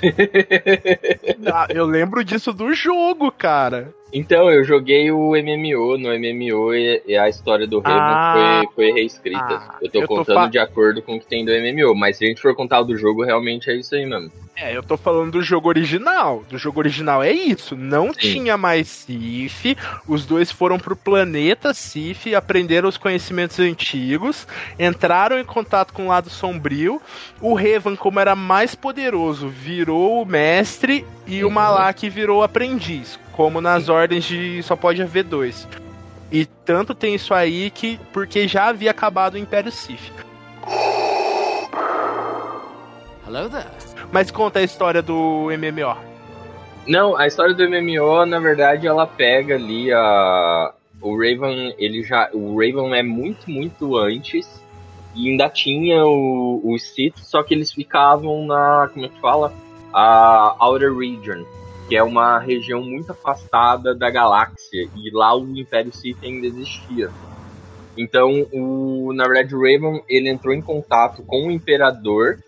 Ah, eu lembro disso do jogo, cara. Então, eu joguei o MMO, no MMO e, a história do Revan Ah. foi, foi reescrita. Ah, eu tô eu tô contando fa- de acordo com o que tem do MMO, mas se a gente for contar o do jogo, realmente é isso aí mesmo. É, eu tô falando do jogo original. Do jogo original é isso. Não Sim. tinha mais Sif. Os dois foram pro planeta Sif, aprenderam os conhecimentos antigos, entraram em contato com o lado sombrio. O Revan, como era mais poderoso, virou o mestre e o Uhum. Malak virou o aprendiz, como nas ordens de só pode haver dois. E tanto tem isso aí que porque já havia acabado o Império Sif. Hello there. Mas conta a história do MMO. Não, a história do MMO, na verdade, ela pega ali a. O Raven, ele já. O Raven é muito, muito antes. E ainda tinha o, Sith, só que eles ficavam na. Como é que fala? A Outer Region. Que é uma região muito afastada da galáxia. E lá o Império Sith ainda existia. Então, o, na verdade, o Raven ele entrou em contato com o Imperador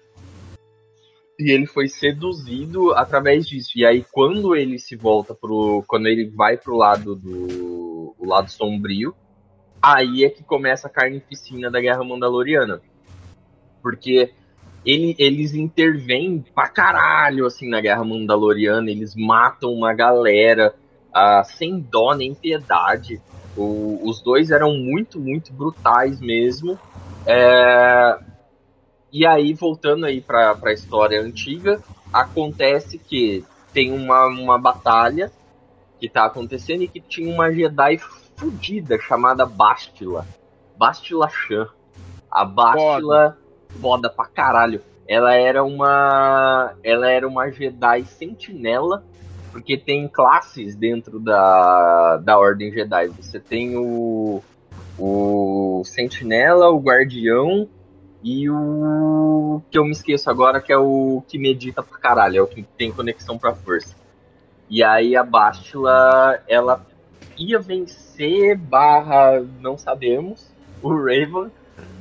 e ele foi seduzido através disso. E aí quando ele se volta pro, quando ele vai pro lado do o lado sombrio, aí é que começa a carnificina da Guerra Mandaloriana. Porque ele, eles intervêm pra caralho assim na Guerra Mandaloriana, eles matam uma galera ah, sem dó nem piedade. O- os dois eram muito, muito brutais mesmo. É, e aí, voltando aí pra, pra história antiga, acontece que tem uma, uma batalha que tá acontecendo e que tinha uma Jedi fudida chamada Bastila. Bastila Shan. A Bastila, foda pra caralho. Ela era uma. Ela era uma Jedi sentinela. Porque tem classes dentro da, da Ordem Jedi. Você tem o. O Sentinela, o Guardião e o que eu me esqueço agora, que é o que medita pra caralho, é o que tem conexão pra força. E aí a Bastila, ela ia vencer, barra, não sabemos, o Raven,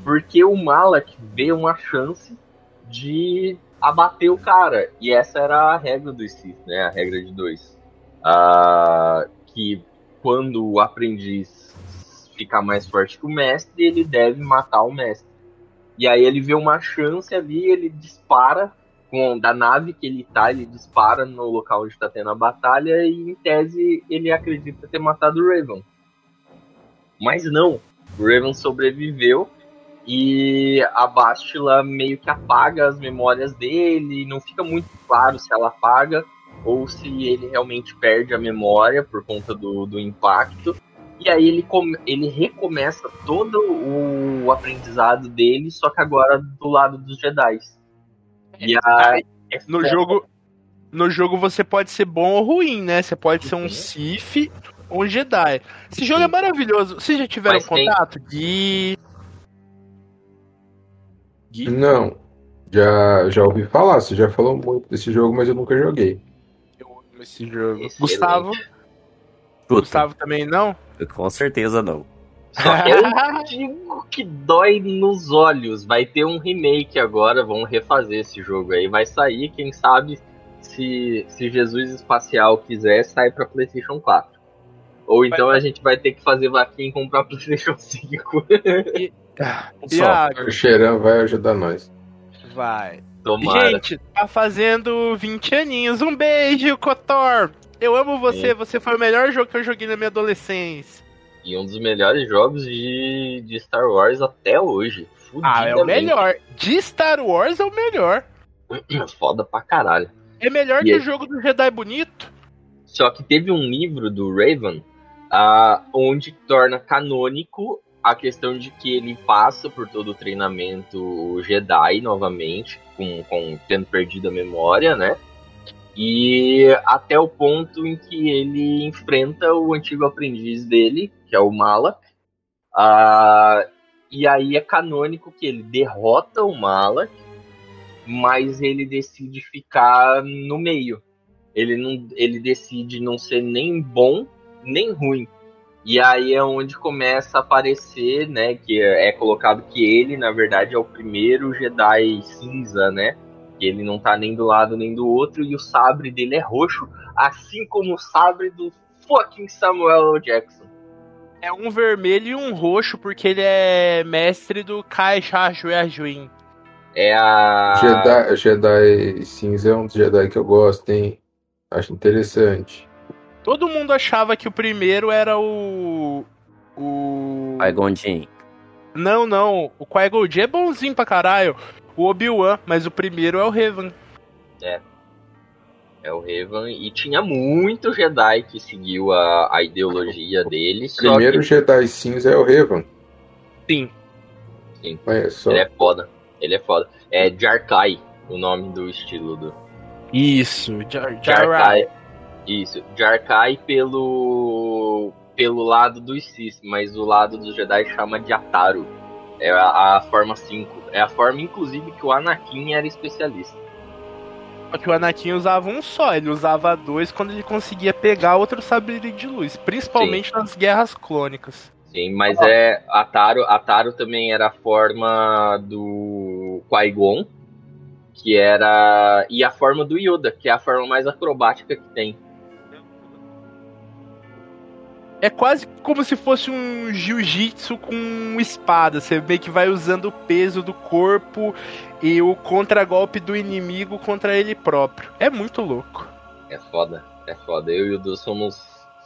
porque o Malak vê uma chance de abater o cara. E essa era a regra do Sith, né? A regra de dois. Ah, que quando o aprendiz ficar mais forte que o mestre, ele deve matar o mestre. E aí ele vê uma chance ali, ele dispara com da nave que ele tá, ele dispara no local onde está tendo a batalha e em tese ele acredita ter matado o Raven. Mas não, o Raven sobreviveu e a Bastila meio que apaga as memórias dele, não fica muito claro se ela apaga ou se ele realmente perde a memória por conta do, do impacto. E aí ele, come, ele recomeça todo o aprendizado dele, só que agora do lado dos Jedi. E aí, é No jogo, no jogo você pode ser bom ou ruim, né? Você pode ser um Uhum. Sith ou um Jedi. Esse jogo é maravilhoso. Vocês já tiveram Mas tem- contato? Gui. Gui? Não. Já, já ouvi falar, você já falou muito desse jogo, mas eu nunca joguei. Eu amo esse jogo. Excelente. Gustavo? Puta, Gustavo também não? Com certeza não. Só eu digo que dói nos olhos. Vai ter um remake agora, vão refazer esse jogo aí. Vai sair, quem sabe, se, se Jesus Espacial quiser, sai pra PlayStation 4. Ou então a gente vai ter que fazer vaquinha e comprar PlayStation 5. Só. Iago, O Xeran vai ajudar nós. vai. Tomara. Gente, tá fazendo 20 aninhos. Um beijo, Kotor. Eu amo você, você foi o melhor jogo que eu joguei na minha adolescência. E um dos melhores jogos de, de Star Wars até hoje. Ah, é o melhor. De Star Wars é o melhor. Foda pra caralho. É melhor E que aí? o jogo do Jedi bonito. Só que teve um livro do Raven ah, onde torna canônico a questão de que ele passa por todo o treinamento Jedi novamente, com, com tendo perdido a memória, né? E até o ponto em que ele enfrenta o antigo aprendiz dele, que é o Malak. Ah, e aí é canônico que ele derrota o Malak, mas ele decide ficar no meio. Ele não ele decide não ser nem bom nem ruim. E aí é onde começa a aparecer né que é, colocado que ele na verdade é o primeiro Jedi cinza né que ele não tá nem do lado nem do outro e o sabre dele é roxo assim como o sabre do fucking Samuel L. Jackson É um vermelho e um roxo, porque ele é mestre do Kai Shajuin. é a Jedi, Jedi cinza é um dos Jedi que eu gosto, hein? Acho interessante. Todo mundo achava que o primeiro era o. O. Gondim. Não, não. O Qui-Gon é bonzinho pra caralho. O Obi-Wan, mas o primeiro é o Revan. é o Revan e tinha muito Jedi que seguiu a, a ideologia dele O primeiro que Jedi cinza é o Revan. Sim. Olha só. Ele é foda. Ele é foda. É Jarkai, o nome do estilo do. Isso. Jar Jar Jarkai. Isso. Jarkai pelo. pelo lado dos Sith, mas o lado dos Jedi chama de Ataru. É a, a forma 5. É a forma, inclusive, que o Anakin era especialista. Só que o Anakin usava um só, ele usava dois quando ele conseguia pegar outro sabre de luz, principalmente nas guerras clônicas. Sim, mas é. Ataru, Ataru também era a forma do Qui-Gon, que era. E a forma do Yoda, que é a forma mais acrobática que tem. É quase como se fosse um jiu-jitsu com espada. Você meio que vai usando o peso do corpo e o contragolpe do inimigo contra ele próprio. É muito louco. É foda, é foda. Eu e o Du somos,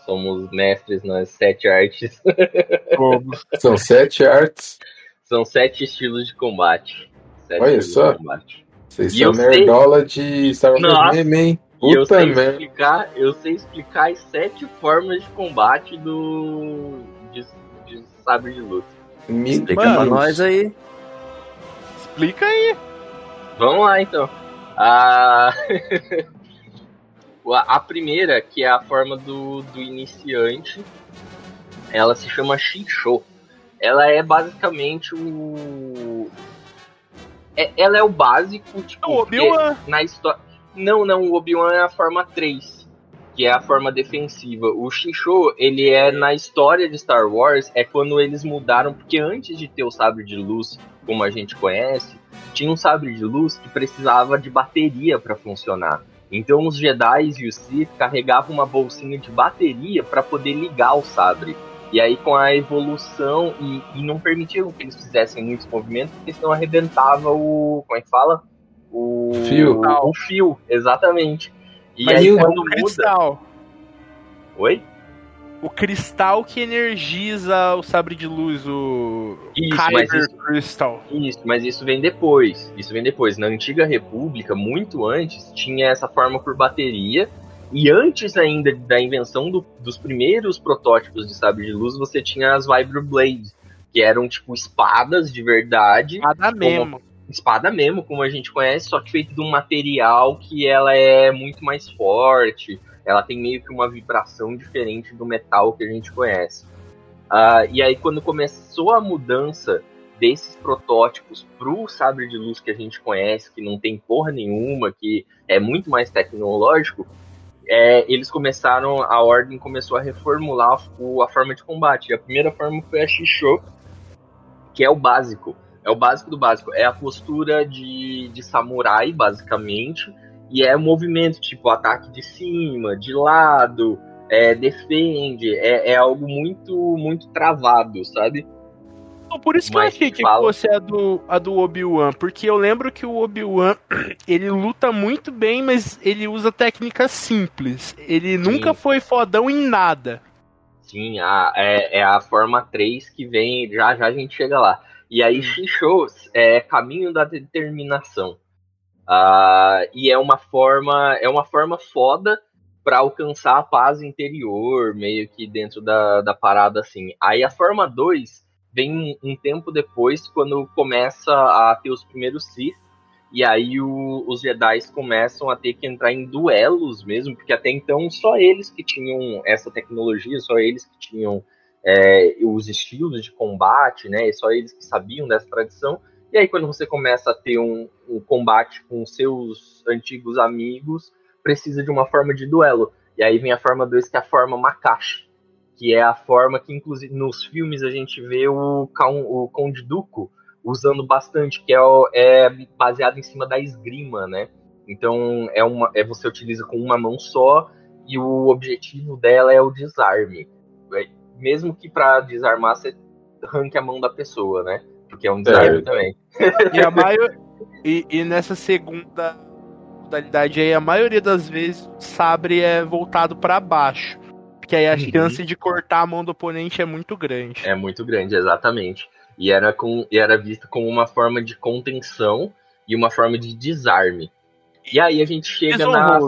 somos mestres nas sete artes. São sete artes. São sete estilos de combate. Sete Olha só. de combate. Vocês E são eu sei- nerdola de Star Wars Nossa. mesmo, E eu Puta sei merda. explicar, eu sei explicar as sete formas de combate do. de, de sabre de luz. Meu Explica pra nós aí. Explica aí. Vamos lá então. A, a primeira, que é a forma do, do iniciante, ela se chama Shisho. Ela é basicamente o. é- ela é o básico, tipo, O Obi-Wan. porque na história. Não, não, o Obi-Wan é a forma 3, que é a forma defensiva. O Shisho, ele é na história de Star Wars, é quando eles mudaram, porque antes de ter o sabre de luz, como a gente conhece, tinha um sabre de luz que precisava de bateria para funcionar. Então os Jedi e os Sith carregavam uma bolsinha de bateria para poder ligar o sabre. E aí com a evolução e, e, não permitiam que eles fizessem muitos movimentos, porque senão arrebentava o. Como é que fala? O fio. O, o fio, exatamente. E Mas aí é quando o muda. cristal. Oi? O cristal que energiza o sabre de luz, o Isso, mas Kyber isso- Crystal. Isso, mas isso vem depois. Isso vem depois. Na antiga república, muito antes, tinha essa forma por bateria. E antes ainda da invenção do- dos primeiros protótipos de sabre de luz, você tinha as Vibroblades, que eram tipo espadas de verdade, Nada mesmo. Espada mesmo, como a gente conhece, só que feito de um material que ela é muito mais forte. Ela tem meio que uma vibração diferente do metal que a gente conhece. Ah, e aí, quando começou a mudança desses protótipos pro sabre de luz que a gente conhece, que não tem porra nenhuma, que é muito mais tecnológico, é, eles começaram, a ordem começou a reformular o- a forma de combate. E a primeira forma foi a Shisho, que é o básico. É o básico do básico. É a postura de, de samurai, basicamente, e é movimento, tipo ataque de cima, de lado, é, defende, é, é algo muito, muito travado, sabe? Por isso que eu Mas achei que fala. fosse a do, a do Obi-Wan, porque eu lembro que o Obi-Wan, ele luta muito bem, mas ele usa técnicas simples. Ele nunca foi fodão em nada. Sim, a, é, é a forma 3 que vem, já já a gente chega lá. E aí, Shisho é caminho da determinação. Ah, e é uma forma, é uma forma foda para alcançar a paz interior, meio que dentro da, da parada assim. Aí a forma 2 vem um, um tempo depois, quando começa a ter os primeiros Sith, e aí o- os Jedi começam a ter que entrar em duelos mesmo, porque até então só eles que tinham essa tecnologia, só eles que tinham é, os estilos de combate, né? E só eles que sabiam dessa tradição. E aí quando você começa a ter um, um combate com seus antigos amigos, precisa de uma forma de duelo. E aí vem a forma 2, que é a forma Makashi, que é a forma que, inclusive, nos filmes a gente vê o, o Conde Dooku usando bastante, que é, é baseado em cima da esgrima, né? Então é uma, é você utiliza com uma mão só e o objetivo dela é o desarme. É, Mesmo que para desarmar você arranque a mão da pessoa, né? Porque é um desarme Certo. também. E, a maior... e, e nessa segunda modalidade aí, a maioria das vezes o sabre é voltado pra baixo. Porque aí a Uhum. chance de cortar a mão do oponente é muito grande. É muito grande, exatamente. E era, com, e era visto como uma forma de contenção e uma forma de desarme. E aí a gente chega na.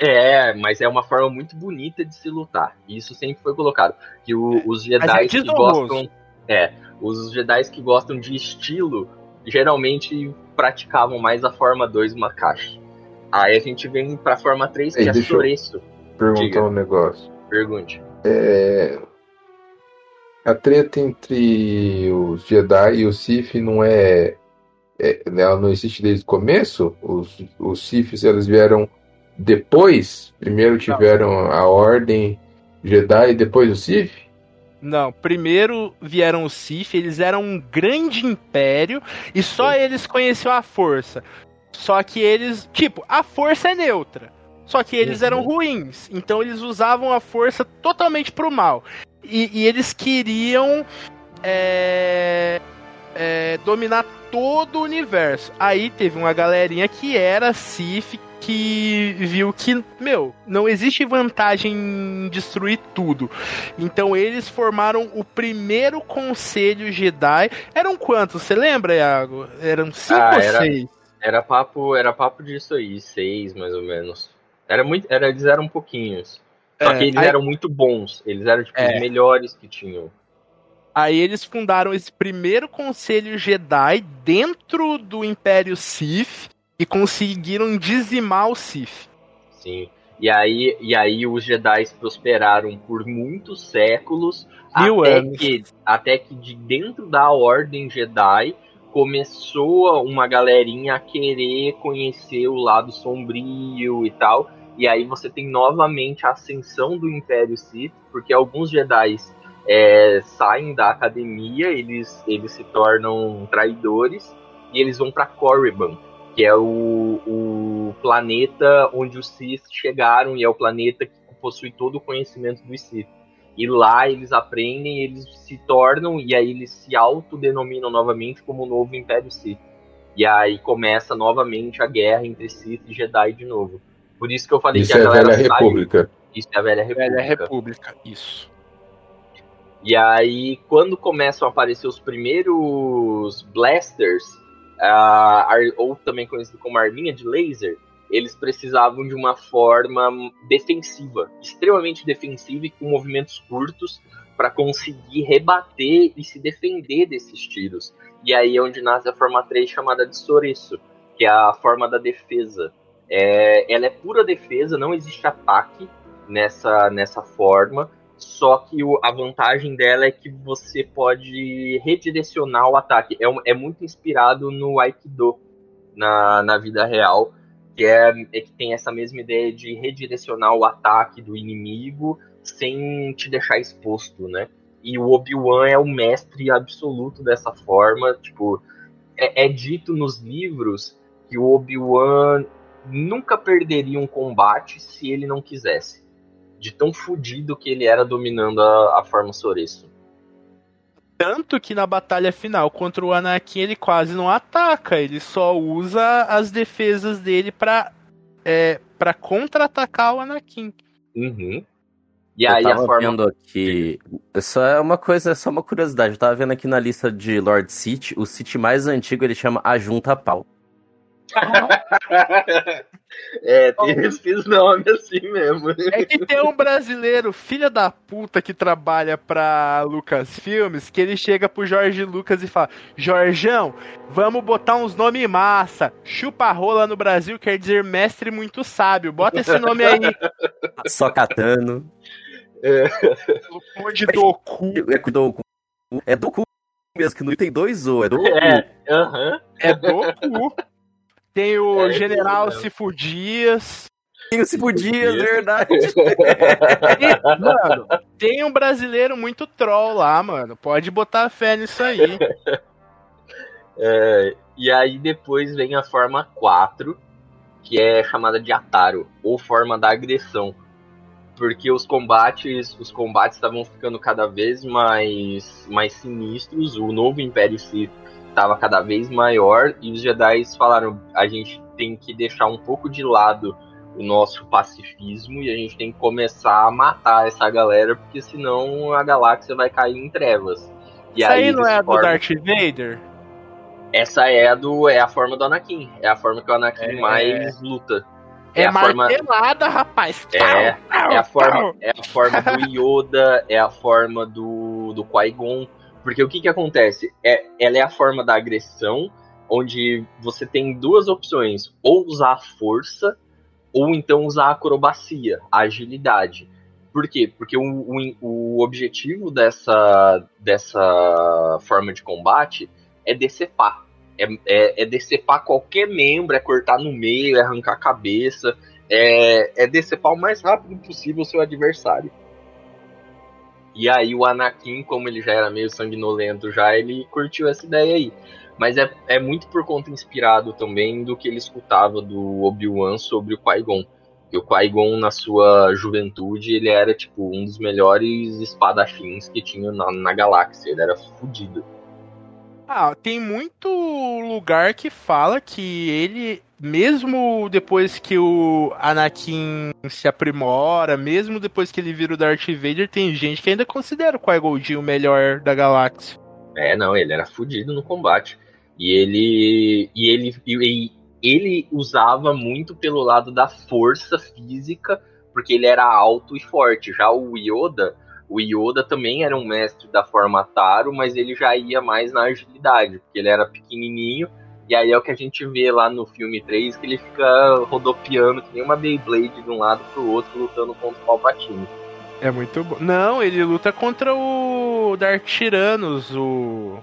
É, mas é uma forma muito bonita de se lutar. E Isso sempre foi colocado. Que o- os Mas é Jedi que gostam. É, os Jedi que gostam de estilo geralmente praticavam mais a forma 2 Makashi. Aí a gente vem pra forma 3, que Ei, é Soreço. Perguntar Diga. um negócio. Pergunte. É, a treta entre os Jedi e os Sith não é, é- ela não existe desde o começo? Os, os Siths eles vieram depois? Primeiro tiveram a ordem Jedi e depois o Sith? Não, primeiro vieram os Sith, eles eram um grande império e só eles conheciam a força. Só que eles, tipo, a força é neutra. Só que eles Uhum. eram ruins, então eles usavam a força totalmente pro mal. E, e eles queriam é, é, dominar todo o universo. Aí teve uma galerinha que era Sith que viu que, meu, não existe vantagem em destruir tudo. Então eles formaram o primeiro conselho Jedi. Eram quantos? Você lembra, Iago? Eram cinco Ah, ou era- seis? Era papo, era papo disso aí, seis mais ou menos. Era muito, era, eles eram pouquinhos. Só É, que eles aí- eram muito bons. Eles eram tipo É. os melhores que tinham. Aí eles fundaram esse primeiro conselho Jedi dentro do Império Sith e conseguiram dizimar o Sith. Sim. E aí, e aí os Jedi prosperaram por muitos séculos, Mil até anos. que, até que de dentro da Ordem Jedi começou uma galerinha a querer conhecer o lado sombrio e tal. E aí você tem novamente a ascensão do Império Sith, porque alguns Jedi é, saem da academia, eles, eles se tornam traidores e eles vão para Korriban, que é o, o planeta onde os Sith chegaram e é o planeta que possui todo o conhecimento dos Sith. E lá eles aprendem, eles se tornam e aí eles se autodenominam novamente como o novo Império Sith. E aí começa novamente a guerra entre Sith e Jedi de novo. Por isso que eu falei Isso que a é a galera velha sai- república. Isso é a velha república. Velha República, isso. E aí, quando começam a aparecer os primeiros blasters, ou também conhecido como arminha de laser, eles precisavam de uma forma defensiva, extremamente defensiva e com movimentos curtos para conseguir rebater e se defender desses tiros. E aí é onde nasce a forma 3 chamada de Soreço, que é a forma da defesa. É, ela é pura defesa, não existe ataque nessa, nessa forma. Só que o- a vantagem dela é que você pode redirecionar o ataque. É, é muito inspirado no Aikido na, na vida real, que é, é que tem essa mesma ideia de redirecionar o ataque do inimigo sem te deixar exposto, né? E o Obi-Wan é o mestre absoluto dessa forma. Tipo, é, é dito nos livros que o Obi-Wan nunca perderia um combate se ele não quisesse de tão fudido que ele era dominando a, a forma Soreço. Tanto que na batalha final contra o Anakin ele quase não ataca, ele só usa as defesas dele pra, é, pra contra-atacar o Anakin. Uhum. E eu aí a tava forma. vendo aqui. Só é uma coisa, é só uma curiosidade. Eu tava vendo aqui na lista de Lord City, o City mais antigo ele chama Ajunta Pau. É, tem esses nomes assim mesmo. É que tem um brasileiro, filha da puta, que trabalha pra Lucas Filmes, que ele chega pro Jorge Lucas e fala: Jorjão, vamos botar uns nomes massa. Chupa rola no Brasil quer dizer mestre muito sábio. Bota esse nome aí. Só catando. Onde do cu. É do cu. É do cu mesmo, que não tem dois O, é do cu. É, aham. É do cu. Tem o É, General mesmo. Cifo Dias. Tem o Cipo Dias, Dias. verdade. E, mano, tem um brasileiro muito troll lá, mano. Pode botar fé nisso aí. É, e aí depois vem a forma 4, que é chamada de Ataro, ou forma da agressão. Porque os combates, os combates estavam ficando cada vez mais, mais sinistros, o novo Império Sith estava cada vez maior e os Jedi falaram, a gente tem que deixar um pouco de lado o nosso pacifismo e a gente tem que começar a matar essa galera, porque senão a galáxia vai cair em trevas. E Isso aí não eles é do Darth Vader? essa é a do é a forma do Anakin. É a forma que o Anakin É. mais luta. É, a forma martelada, rapaz. É, é a forma é a forma do Yoda, é a forma do do Qui-Gon, porque o que que acontece? É ela é a forma da agressão, onde você tem duas opções, ou usar a força ou então usar a acrobacia, a agilidade. Por quê? Porque o, o, o objetivo dessa, dessa forma de combate é decepar. É, é, é decepar qualquer membro, é cortar no meio, é arrancar a cabeça, é, é decepar o mais rápido possível o seu adversário. E aí o Anakin, como ele já era meio sanguinolento já, ele curtiu essa ideia aí. Mas é, é muito por conta inspirado também do que ele escutava do Obi-Wan sobre o Qui-Gon. E o Qui-Gon, na sua juventude, ele era, tipo, um dos melhores espadachins que tinha na, na galáxia. Ele era fudido. Ah, tem muito lugar que fala que ele, mesmo depois que o Anakin se aprimora, mesmo depois que ele vira o Darth Vader, tem gente que ainda considera o Qui-Gon o melhor da galáxia. É, não, ele era fudido no combate. E ele. E ele. E, ele usava muito pelo lado da força física, porque ele era alto e forte. Já o Yoda, o Yoda também era um mestre da forma Taro, mas ele já ia mais na agilidade, porque ele era pequenininho. E aí é o que a gente vê lá no filme 3, que ele fica rodopiando que nem uma Beyblade de um lado pro outro, lutando contra o Palpatine. É muito bom. Não, ele luta contra o Dark Tyrannus, o.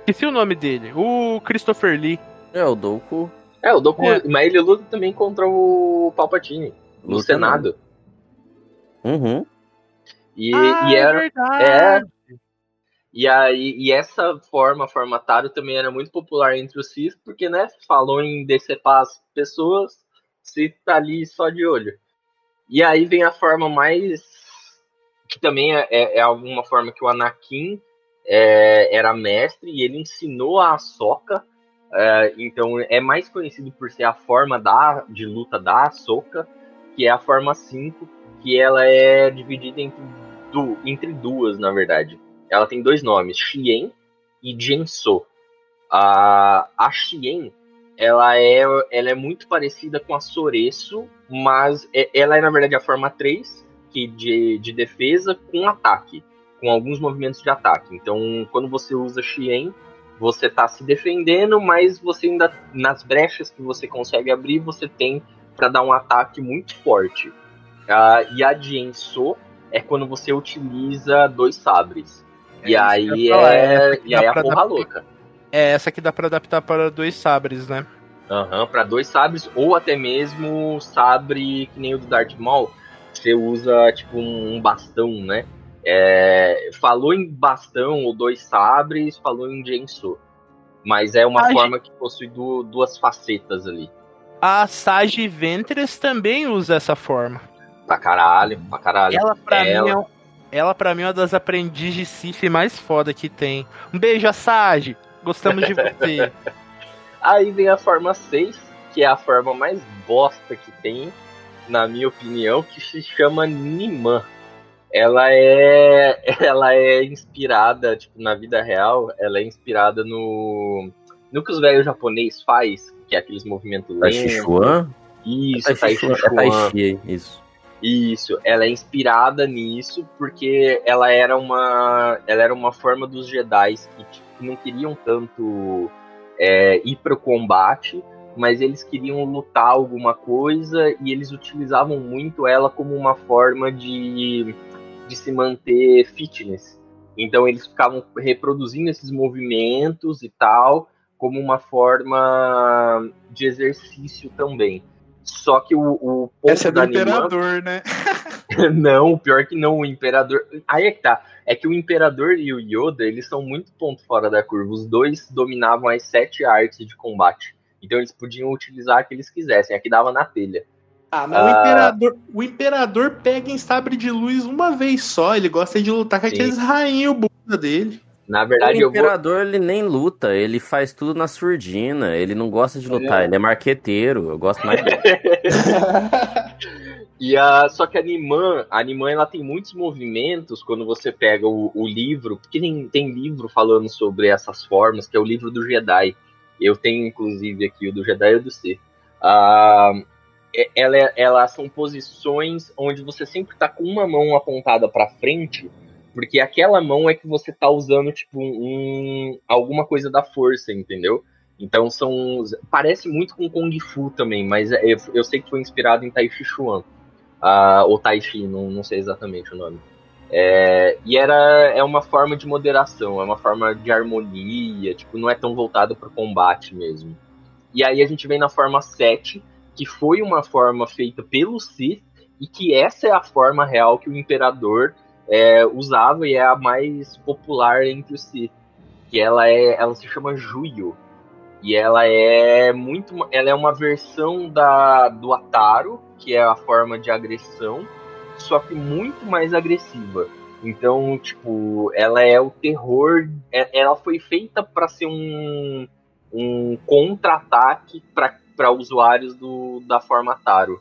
Esqueci o nome dele. O Christopher Lee. É, o Doku É, o Doku, É. mas ele luta também contra o Palpatine, no luta Senado. Uhum. E, ah, e era. é verdade. E aí, e essa forma, forma Taro, também era muito popular entre os Sith, porque, né, falou em decepar as pessoas, Sith tá ali só de olho. E aí vem a forma mais. que também é, é, é alguma forma que o Anakin é, era mestre e ele ensinou a Ahsoka. É, então é mais conhecido por ser a forma da, de luta da Ahsoka, que é a forma 5, que ela é dividida entre, du, entre duas, na verdade. Ela tem dois nomes, Xien e Jenso. A, a Xien, ela é, ela é muito parecida com a Soreço, mas é, ela é, na verdade, a forma 3, que de, de defesa com ataque com alguns movimentos de ataque. Então, quando você usa Xien, você está se defendendo, mas você ainda nas brechas que você consegue abrir, você tem para dar um ataque muito forte. Uh, e a Jienso é quando você utiliza dois sabres. É e aí é, é e aí é a porra adaptar. louca. É essa que dá para adaptar para dois sabres, né? Aham, uhum, para dois sabres ou até mesmo sabre que nem o do Darth Maul, você usa tipo um bastão, né? É, falou em bastão ou dois sabres, falou em Genso. Mas é uma forma que possui du duas facetas ali. A Sage Ventress também usa essa forma. Pra caralho, pra caralho. Ela pra, ela... Mim, é, ela, pra mim, é uma das aprendizes Sif mais foda que tem. Um beijo, a Sage. Gostamos de você. Aí vem a forma 6, que é a forma mais bosta que tem, na minha opinião, que se chama Niman ela é ela é inspirada tipo na vida real ela é inspirada no no que os velhos japonês faz que é aqueles movimentos lentos isso Tai Chi, Tai Chi, isso isso ela é inspirada nisso porque ela era uma ela era uma forma dos Jedi que tipo, não queriam tanto é, ir para o combate mas eles queriam lutar alguma coisa e eles utilizavam muito ela como uma forma de de se manter fitness. Então eles ficavam reproduzindo esses movimentos e tal, como uma forma de exercício também. Só que o, o ponto Essa é do imperador, né? não, pior que não, o imperador. Aí é que tá. É que o imperador e o Yoda, eles são muito ponto fora da curva. Os dois dominavam as sete artes de combate. Então eles podiam utilizar a que eles quisessem. Aqui dava na telha. Ah, mas ah, o, imperador, o imperador pega em sabre de luz uma vez só. Ele gosta de lutar com sim. aqueles rainhos bunda dele. Na verdade, o imperador vou... ele nem luta, ele faz tudo na surdina. Ele não gosta de lutar, é. ele é marqueteiro. Eu gosto mais dele. e a, só que a Niman, a Niman ela tem muitos movimentos quando você pega o, o livro, porque tem, tem livro falando sobre essas formas, que é o livro do Jedi. Eu tenho inclusive aqui o do Jedi e o do Sith. Uh, é, ela, é, elas são posições onde você sempre está com uma mão apontada para frente, porque aquela mão é que você está usando tipo um, alguma coisa da força, entendeu? Então são parece muito com Kung Fu também, mas é, eu, eu sei que foi inspirado em Tai Chi Chuan, uh, ou Tai Chi, não, não sei exatamente o nome. É, e era é uma forma de moderação, é uma forma de harmonia, tipo, não é tão voltado para o combate mesmo. E aí a gente vem na forma 7, que foi uma forma feita pelo Sith e que essa é a forma real que o imperador é, usava e é a mais popular entre os Sith. Que ela é, ela se chama Juyo e ela é muito, ela é uma versão da do Ataro, que é a forma de agressão, só que muito mais agressiva. Então, tipo, ela é o terror. É, ela foi feita para ser um, um contra-ataque para usuários do, da forma Taro.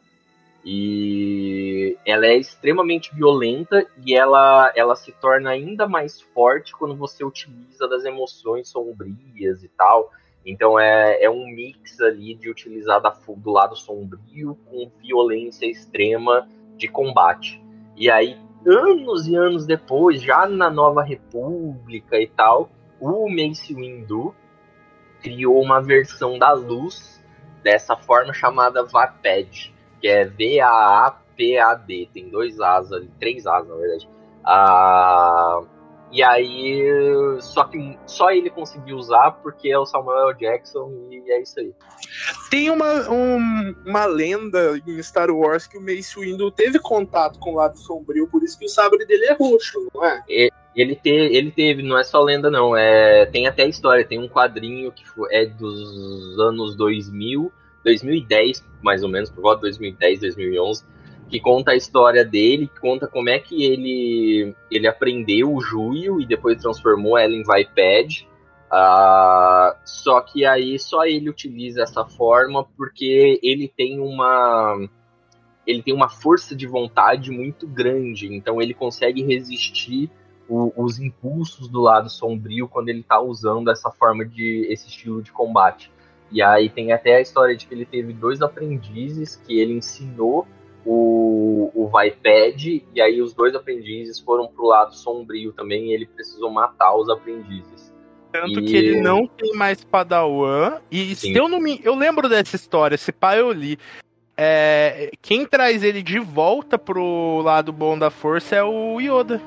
E ela é extremamente violenta e ela, ela se torna ainda mais forte quando você utiliza das emoções sombrias e tal. Então é, é um mix ali de utilizar da, do lado sombrio com violência extrema de combate. E aí, anos e anos depois, já na Nova República e tal, o Mace Windu criou uma versão da luz dessa forma chamada VAPAD, que é V-A-A-P-A-D, tem dois As ali, três As na verdade. Ah, E aí, só que só ele conseguiu usar porque é o Samuel. Jackson e é isso aí. Tem uma, um- uma lenda em Star Wars que o Mace Windu teve contato com o lado sombrio, por isso que o sabre dele é roxo, não é? Ele, te, ele teve, não é só lenda não, é, tem até história, tem um quadrinho que é dos anos 2000, 2010 mais ou menos, por volta de 2010, 2011, que conta a história dele, que conta como é que ele, ele aprendeu o Juio e depois transformou ela em Vipad. Ah, só que aí só ele utiliza essa forma porque ele tem uma ele tem uma força de vontade muito grande, então ele consegue resistir o- os impulsos do lado sombrio quando ele tá usando essa forma de esse estilo de combate. E aí tem até a história de que ele teve dois aprendizes que ele ensinou o, o Vipad, e aí os dois aprendizes foram pro lado sombrio também, e ele precisou matar os aprendizes. Tanto E- que ele não tem mais Padawan. E se Sim. eu não me. Eu lembro dessa história, esse pai eu li. É, quem traz ele de volta pro lado bom da força é o Yoda.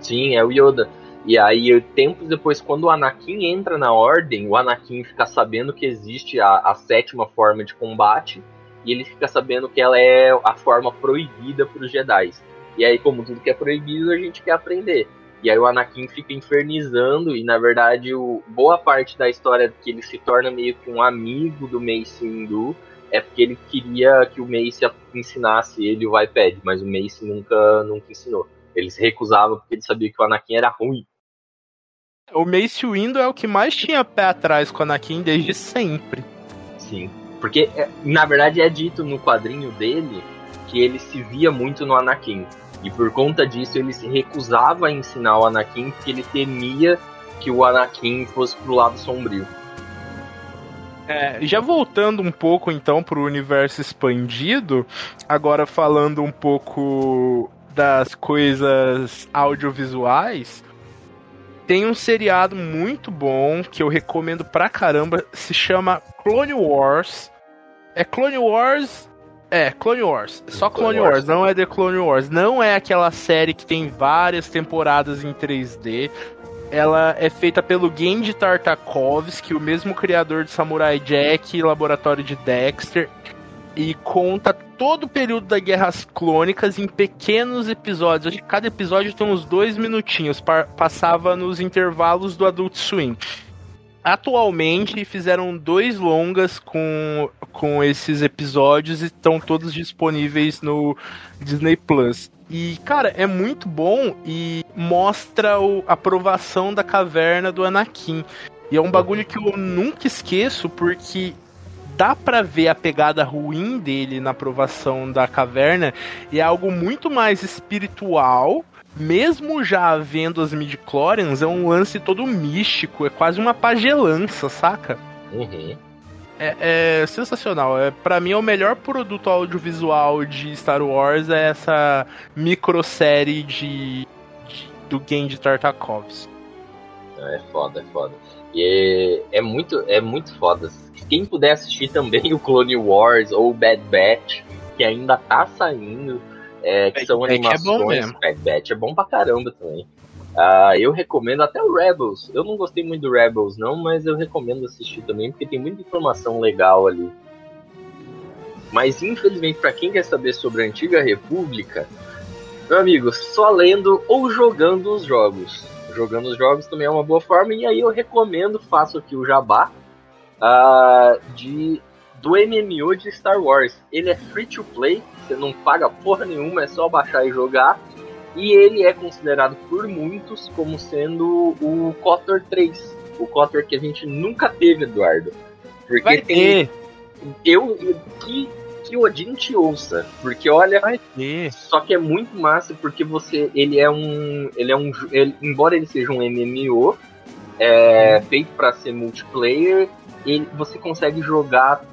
Sim, é o Yoda. E aí, tempos depois, quando o Anakin entra na Ordem, o Anakin fica sabendo que existe a, a sétima forma de combate, e ele fica sabendo que ela é a forma proibida para os Jedi. E aí, como tudo que é proibido, a gente quer aprender. E aí o Anakin fica infernizando, e na verdade, o, boa parte da história que ele se torna meio que um amigo do Mace Windu é porque ele queria que o Mace ensinasse ele o Vipad, mas o Mace nunca, nunca ensinou. Ele se recusava porque ele sabia que o Anakin era ruim. O Mace Windu é o que mais tinha pé atrás com o Anakin desde sempre. Sim. Porque, é, na verdade, é dito no quadrinho dele que ele se via muito no Anakin. E por conta disso, ele se recusava a ensinar o Anakin porque ele temia que o Anakin fosse pro lado sombrio. É, já voltando um pouco então pro universo expandido, agora falando um pouco das coisas audiovisuais, tem um seriado muito bom que eu recomendo pra caramba, se chama Clone Wars. É Clone Wars. É, Clone Wars. Só Clone Clone Wars. Wars, não é The Clone Wars. Não é aquela série que tem várias temporadas em 3D. Ela é feita pelo Genji Tartakovsky, o mesmo criador de Samurai Jack e Laboratório de Dexter, e conta todo o período das Guerras Clônicas em pequenos episódios. Cada episódio tem uns dois minutinhos. pa- Passava nos intervalos do Adult Swim. Atualmente fizeram dois longas com, com esses episódios e estão todos disponíveis no Disney Plus. E, cara, é muito bom e mostra a aprovação da caverna do Anakin. E é um bagulho que eu nunca esqueço, porque dá pra ver a pegada ruim dele na aprovação da caverna, e é algo muito mais espiritual. Mesmo já vendo as midichlorians, é um lance todo místico, é quase uma pagelança, saca? Uhum. É, é sensacional. É, para mim, é o melhor produto audiovisual de Star Wars é essa microsérie de, de do Genji Tartakovsky. É foda, é foda. E é, é muito, é muito foda. Quem puder assistir também o Clone Wars ou o Bad Batch, que ainda tá saindo, é, que Bad são Batch é animações. bom mesmo. Bad Batch é bom pra caramba também. Ah, eu recomendo até o Rebels. Eu não gostei muito do Rebels, não, mas eu recomendo assistir também, porque tem muita informação legal ali. Mas infelizmente, pra quem quer saber sobre a antiga República, meu amigo, só lendo ou jogando os jogos. Jogando os jogos também é uma boa forma, e aí eu recomendo, faço aqui o jabá, ah, de, do MMO de Star Wars. Ele é free to play, você não paga porra nenhuma, é só baixar e jogar. E ele é considerado por muitos como sendo o KOTOR 3. O KOTOR que a gente nunca teve, Eduardo. Porque Vai tem. ter, Eu. Que, que o Odin te ouça. Porque olha. vai ter. Só que é muito massa porque você. Ele é um. Ele é um. ele- embora ele seja um MMO, é, feito para ser multiplayer, ele, você consegue jogar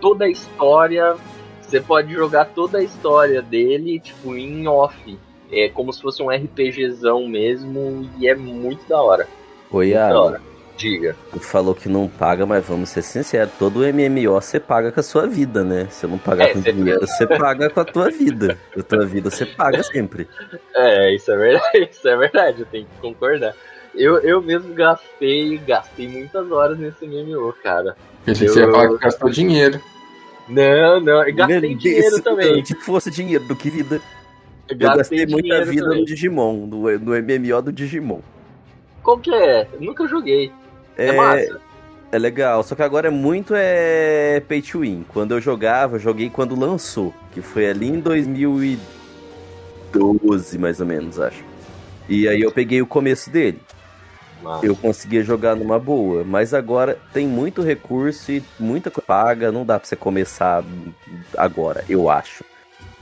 toda a história. Você pode jogar toda a história dele, tipo, em off. É como se fosse um RPGzão mesmo, e é muito da hora. Oi, Iago. hora. Diga. Falou que não paga, mas vamos ser sinceros, todo MMO você paga com a sua vida, né? Se não pagar É, com você- dinheiro, você paga com a tua vida. A tua vida você paga sempre. É, isso é verdade, isso é verdade, eu tenho que concordar. Eu, eu mesmo gastei, gastei muitas horas nesse MMO, cara. Eu achei que você ia falar que gastou dinheiro. Não, não, eu gastei Né, dinheiro também. Se fosse dinheiro do que vida. Eu Eu gastei muita vida também. no Digimon, no, no MMO do Digimon. Qual que é? Eu nunca joguei. É, É, massa. é legal, só que agora é muito é pay to win. Quando eu jogava, eu joguei quando lançou, que foi ali em 2012, mais ou menos, acho. E aí eu peguei o começo dele. Massa. Eu conseguia jogar numa boa, mas agora tem muito recurso e muita coisa paga, não dá pra você começar agora, eu acho.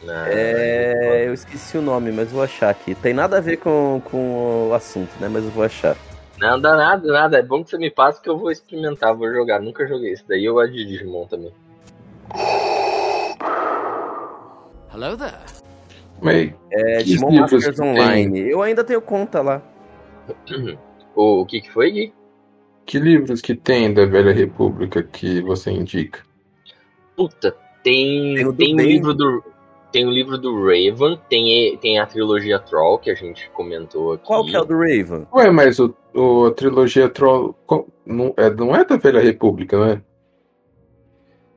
Ah, É, eu esqueci o nome, mas vou achar aqui. Tem nada a ver com, com o assunto, né? Mas eu vou achar. Não dá nada, nada. É bom que você me passe que eu vou experimentar, vou jogar. Nunca joguei isso daí. Eu gosto de Digimon também. Hello there. Mas É Digimon Masters? Online. Eu ainda tenho conta lá. O, o que que foi, Gui? que livros que tem da Velha República que você indica? Puta, tem, Tem Bane. livro do. Tem o livro do Raven, tem, tem a trilogia Troll, que a gente comentou aqui. Qual que é o do Raven? Ué, mas o, o- a trilogia Troll não é, não é da Velha República, não é?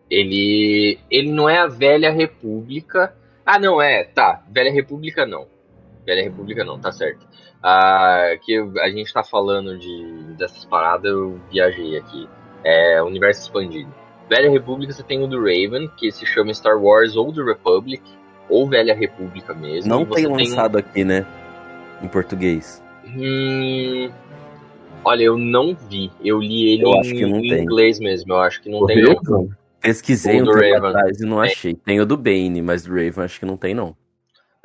Ele, ele não é a Velha República. Ah, não, é, tá. Velha República não. Velha República não, tá certo. Ah, que a gente tá falando de, dessas paradas, eu viajei aqui. É Universo Expandido. Velha República você tem o do Raven, que se chama Star Wars Old Republic, ou Velha República mesmo. Não tem lançado aqui, né? Em português. Hum, olha, eu não vi. Eu li ele Eu em, acho que não em tem. inglês mesmo. Eu acho que não O tem, não. Raven? Pesquisei O um tempo Raven. atrás e não achei. Tem o do Bane, mas do Raven acho que não tem, não.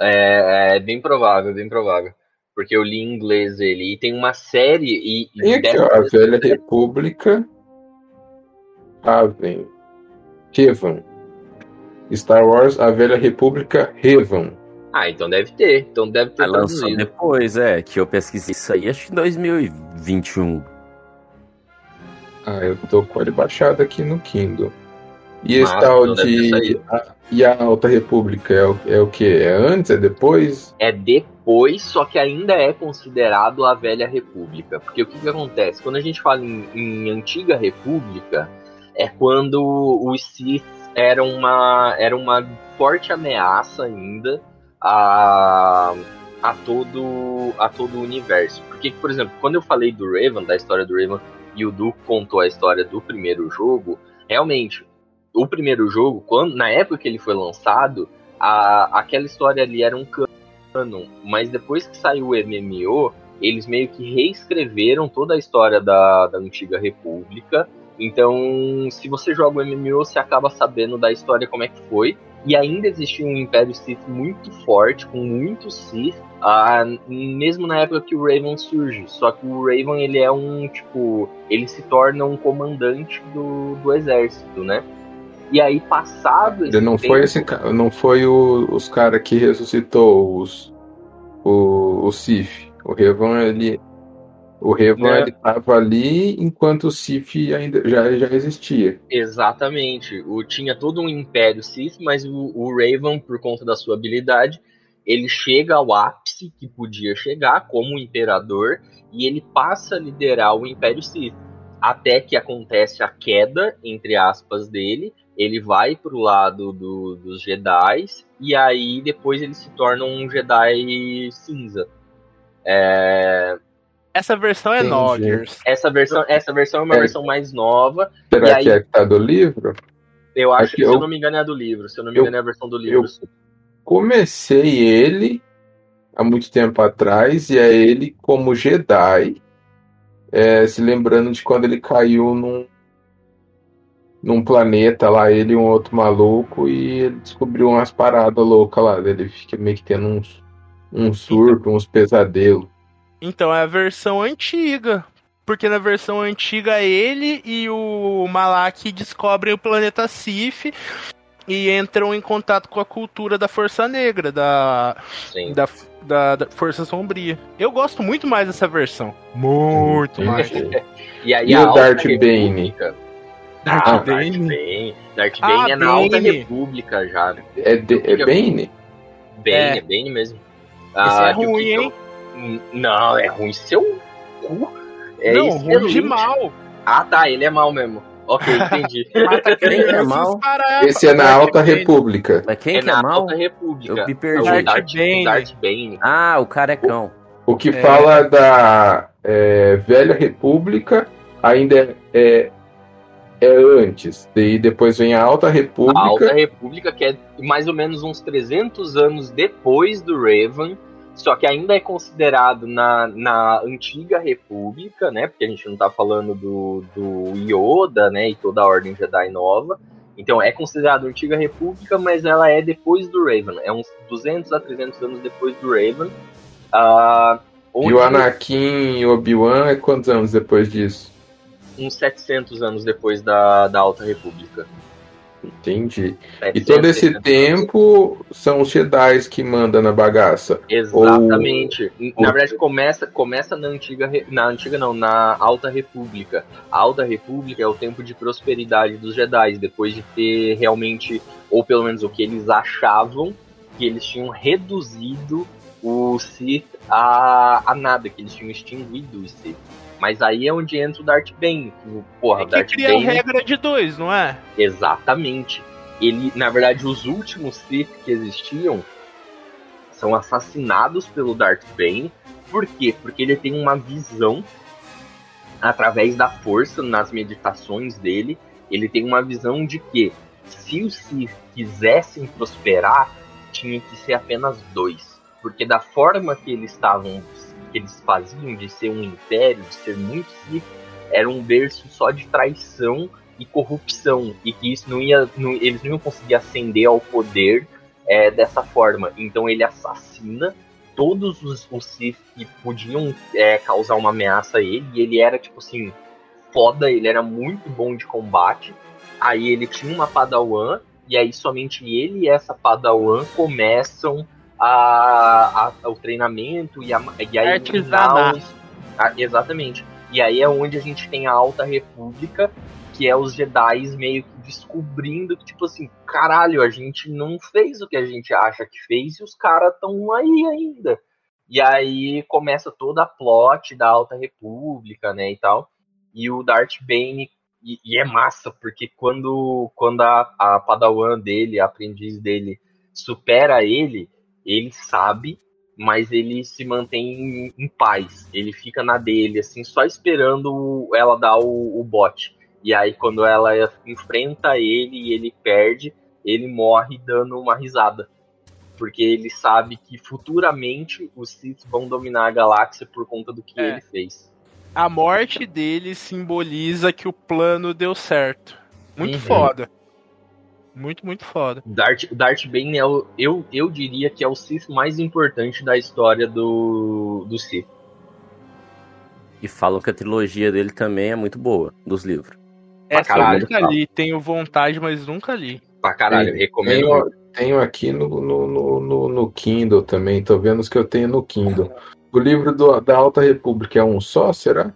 É, é bem provável, bem provável. Porque eu li em inglês ele. E tem uma série. E, e aqui, ó, a Velha República. Raven. Revan. Star Wars, a Velha República Revan. Ah, então deve ter. Então deve ter lançou traduzido. depois, é, que eu pesquisei isso aí, acho que em 2021. Ah, eu tô com ele baixado aqui no Kindle. E esse Massa, tal de. e a Alta República é o, é o quê? É antes? É depois? É depois, só que ainda é considerado a Velha República. Porque o que, que acontece? Quando a gente fala em, em Antiga República, é quando os Sith eram uma, era uma forte ameaça ainda a, a, todo, a todo o universo. Porque, por exemplo, quando eu falei do Raven, da história do Raven, e o Duke contou a história do primeiro jogo, realmente, o primeiro jogo, quando, na época que ele foi lançado, a, aquela história ali era um canon, mas depois que saiu o MMO, eles meio que reescreveram toda a história da, da antiga república. Então, se você joga o MMO, você acaba sabendo da história como é que foi. E ainda existia um Império Sith muito forte, com muitos Sith, mesmo na época que o Raven surge. Só que o Raven, ele é um, tipo, ele se torna um comandante do, do exército, né? E aí, passado Ele não tempo- foi esse não foi o- os cara que ressuscitou os o, o Sif. O Revan ele o Revan É. ele tava ali enquanto o Sif ainda já, já existia. Exatamente. O, tinha todo um império Sith, mas o, o Raven, por conta da sua habilidade, ele chega ao ápice que podia chegar como imperador e ele passa a liderar o Império Sith. Até que acontece a queda, entre aspas, dele. Ele vai pro lado do, dos Jedi e aí depois ele se torna um Jedi cinza. É, Essa versão é. Noggers. essa, versão, essa versão é uma É. versão mais nova. Será E aí- que é que tá do livro? Eu acho Aqui que, se eu- eu não me engano, é a do livro. Se eu não me eu- engano, é a versão do livro. eu- Comecei ele há muito tempo atrás e é ele como Jedi, é, se lembrando de quando ele caiu num num planeta lá, ele e um outro maluco, e ele descobriu umas paradas loucas lá. Ele fica meio que tendo uns, um surto, uns pesadelos. Então é a versão antiga. Porque na versão antiga ele e o Malak descobrem o planeta Sif. e entram em contato com a cultura da Força Negra, da, Sim. da, da, da Força Sombria. Eu gosto muito mais dessa versão. Muito mais. E aí E a o Darth Bane? República- Darth Ah, Ah, Darth Bane. Bane. Darth Ah, Bane é na Alta Bane. República já. né? É, de, é Bane? Bane, É. é Bane mesmo. Esse é o ruim, hein? Não, é ruim seu cu. É não, ruim de excelente. mal. Ah, tá, ele é mal mesmo. Ok, entendi. Mata Quem é mal? caramba. Esse é na Darth Alta Bane. República. Mas quem é que é na mal? Alta República. Eu me perdi. É o Darth Darth, Bane. Darth Bane. Ah, o carecão. O que É. fala da é, Velha República ainda é, é, antes. E depois vem a Alta República. A Alta República, que é mais ou menos uns 300 anos depois do Raven, só que ainda é considerado na, na Antiga República, né? Porque a gente não tá falando do, do Yoda, né? E toda a Ordem Jedi nova. Então é considerado Antiga República, mas ela é depois do Raven. É uns 200 a 300 anos depois do Raven. Ah, E o Anakin e o Obi-Wan é quantos anos depois disso? Uns 700 anos depois da, da Alta República. Entendi. E 700, todo esse 600 anos. tempo são os Jedi que mandam na bagaça. Exatamente. Ou- Na verdade, começa, começa na antiga. Na antiga não, na Alta República. A Alta República é o tempo de prosperidade dos Jedi, depois de ter realmente, ou pelo menos o que eles achavam, que eles tinham reduzido o Sith a, a nada, que eles tinham extinguido o Sith. Mas aí é onde entra o Darth Bane. que, Porra, É que Darth cria a Bane. regra de dois, não é? Exatamente. Ele, na verdade, os últimos Sith que existiam são assassinados pelo Darth Bane. Por quê? Porque ele tem uma visão através da força nas meditações dele. Ele tem uma visão de que se os Sith quisessem prosperar, tinha que ser apenas dois. Porque da forma que eles estavam, que eles faziam de ser um império, de ser muito Sith, era um berço só de traição e corrupção e que isso não ia, não- eles não iam conseguir ascender ao poder é, dessa forma. Então ele assassina todos os, os Sith que podiam é, causar uma ameaça a ele e ele era tipo assim foda, ele era muito bom de combate. Aí ele tinha uma Padawan e aí somente ele e essa Padawan começam a, a- o treinamento e, a, e final- Artesanato. Exatamente. E aí é onde a gente tem a Alta República, que é os Jedi meio que descobrindo que, tipo assim, caralho, a gente não fez o que a gente acha que fez e os caras estão aí ainda. E aí começa toda a plot da Alta República, né, e tal. E o Darth Bane, e, e é massa, porque quando, quando a, a padawan dele, a aprendiz dele, supera ele, ele sabe mas ele se mantém em, paz. Ele fica na dele, assim, só esperando ela dar o, o bote. E aí, quando ela enfrenta ele e ele perde, ele morre dando uma risada. Porque ele sabe que futuramente os Sith vão dominar a galáxia por conta do que É. ele fez. A morte dele simboliza que o plano deu certo. Muito Uhum. foda. Muito, muito foda. Darth, Darth Bane é o, eu, eu diria que é o Sith mais importante da história do, do Sith. E falam que a trilogia dele também é muito boa, dos livros. Essa eu caralho, nunca fala. li. Tenho vontade, mas nunca li. Pra caralho, recomendo. Tenho, tenho aqui no, no, no, no- no Kindle também, tô vendo os que eu tenho no Kindle. O livro do- da Alta República é um só, será?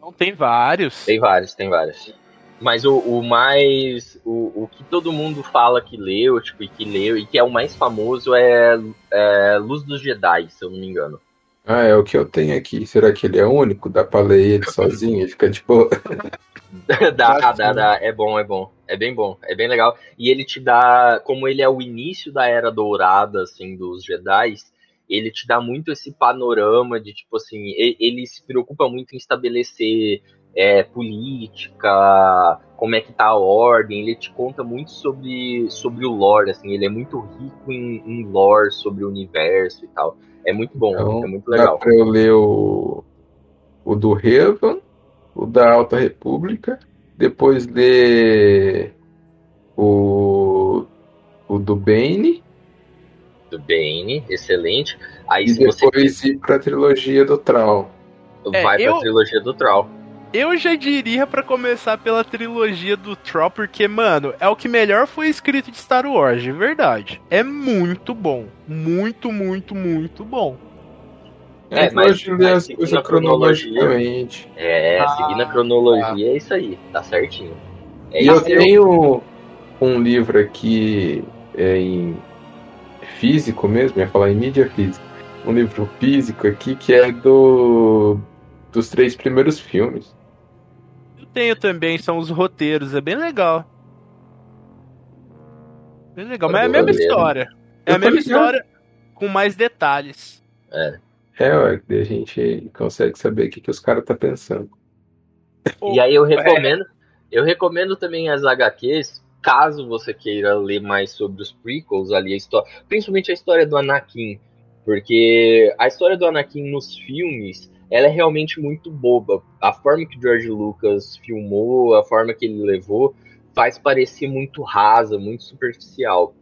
Não tem vários. Tem vários, tem vários. Mas o, o mais. O, o que todo mundo fala que leu, tipo, e que leu, e que é o mais famoso é, é Luz dos Jedi, se eu não me engano. Ah, é o que eu tenho aqui. Será que ele é único? Dá pra ler ele sozinho? Ele fica tipo. dá, dá, dá, é bom, é bom. É bem bom, é bem legal. E ele te dá, como ele é o início da era dourada, assim, dos Jedi, ele te dá muito esse panorama de, tipo assim, e- ele se preocupa muito em estabelecer é, política, como é que tá a ordem, ele te conta muito sobre, sobre o lore, assim, ele é muito rico em, em lore sobre o universo e tal. É muito bom, Então, é muito Dá legal. pra eu ler o, o do Revan, o da Alta República, depois ler o, o do Bane, Do Bane, excelente. Aí e se você depois ir pra trilogia do Troll. É, vai pra eu- trilogia do Troll. Eu já diria pra começar pela trilogia do Troll, porque, mano, é o que melhor foi escrito de Star Wars, de verdade. É muito bom. Muito, muito, muito bom. É, É, mas- mas, as seguindo coisas a cronologia- cronologicamente. É, Ah, seguindo a cronologia, é isso aí, tá certinho. É E eu tenho um livro aqui é, em físico mesmo, ia falar em mídia física. Um livro físico aqui que é do dos três primeiros filmes. Eu tenho também, são os roteiros, é bem legal. Bem legal, mas é a mesma história. É a mesma história com mais detalhes. É, ué, daí a gente consegue saber o que, que os caras tá pensando. E aí eu recomendo, eu recomendo também as HQs, caso você queira ler mais sobre os prequels ali, a história, principalmente a história do Anakin, porque a história do Anakin nos filmes, ela é realmente muito boba. A forma que George Lucas filmou, a forma que ele levou, faz parecer muito rasa, muito superficial.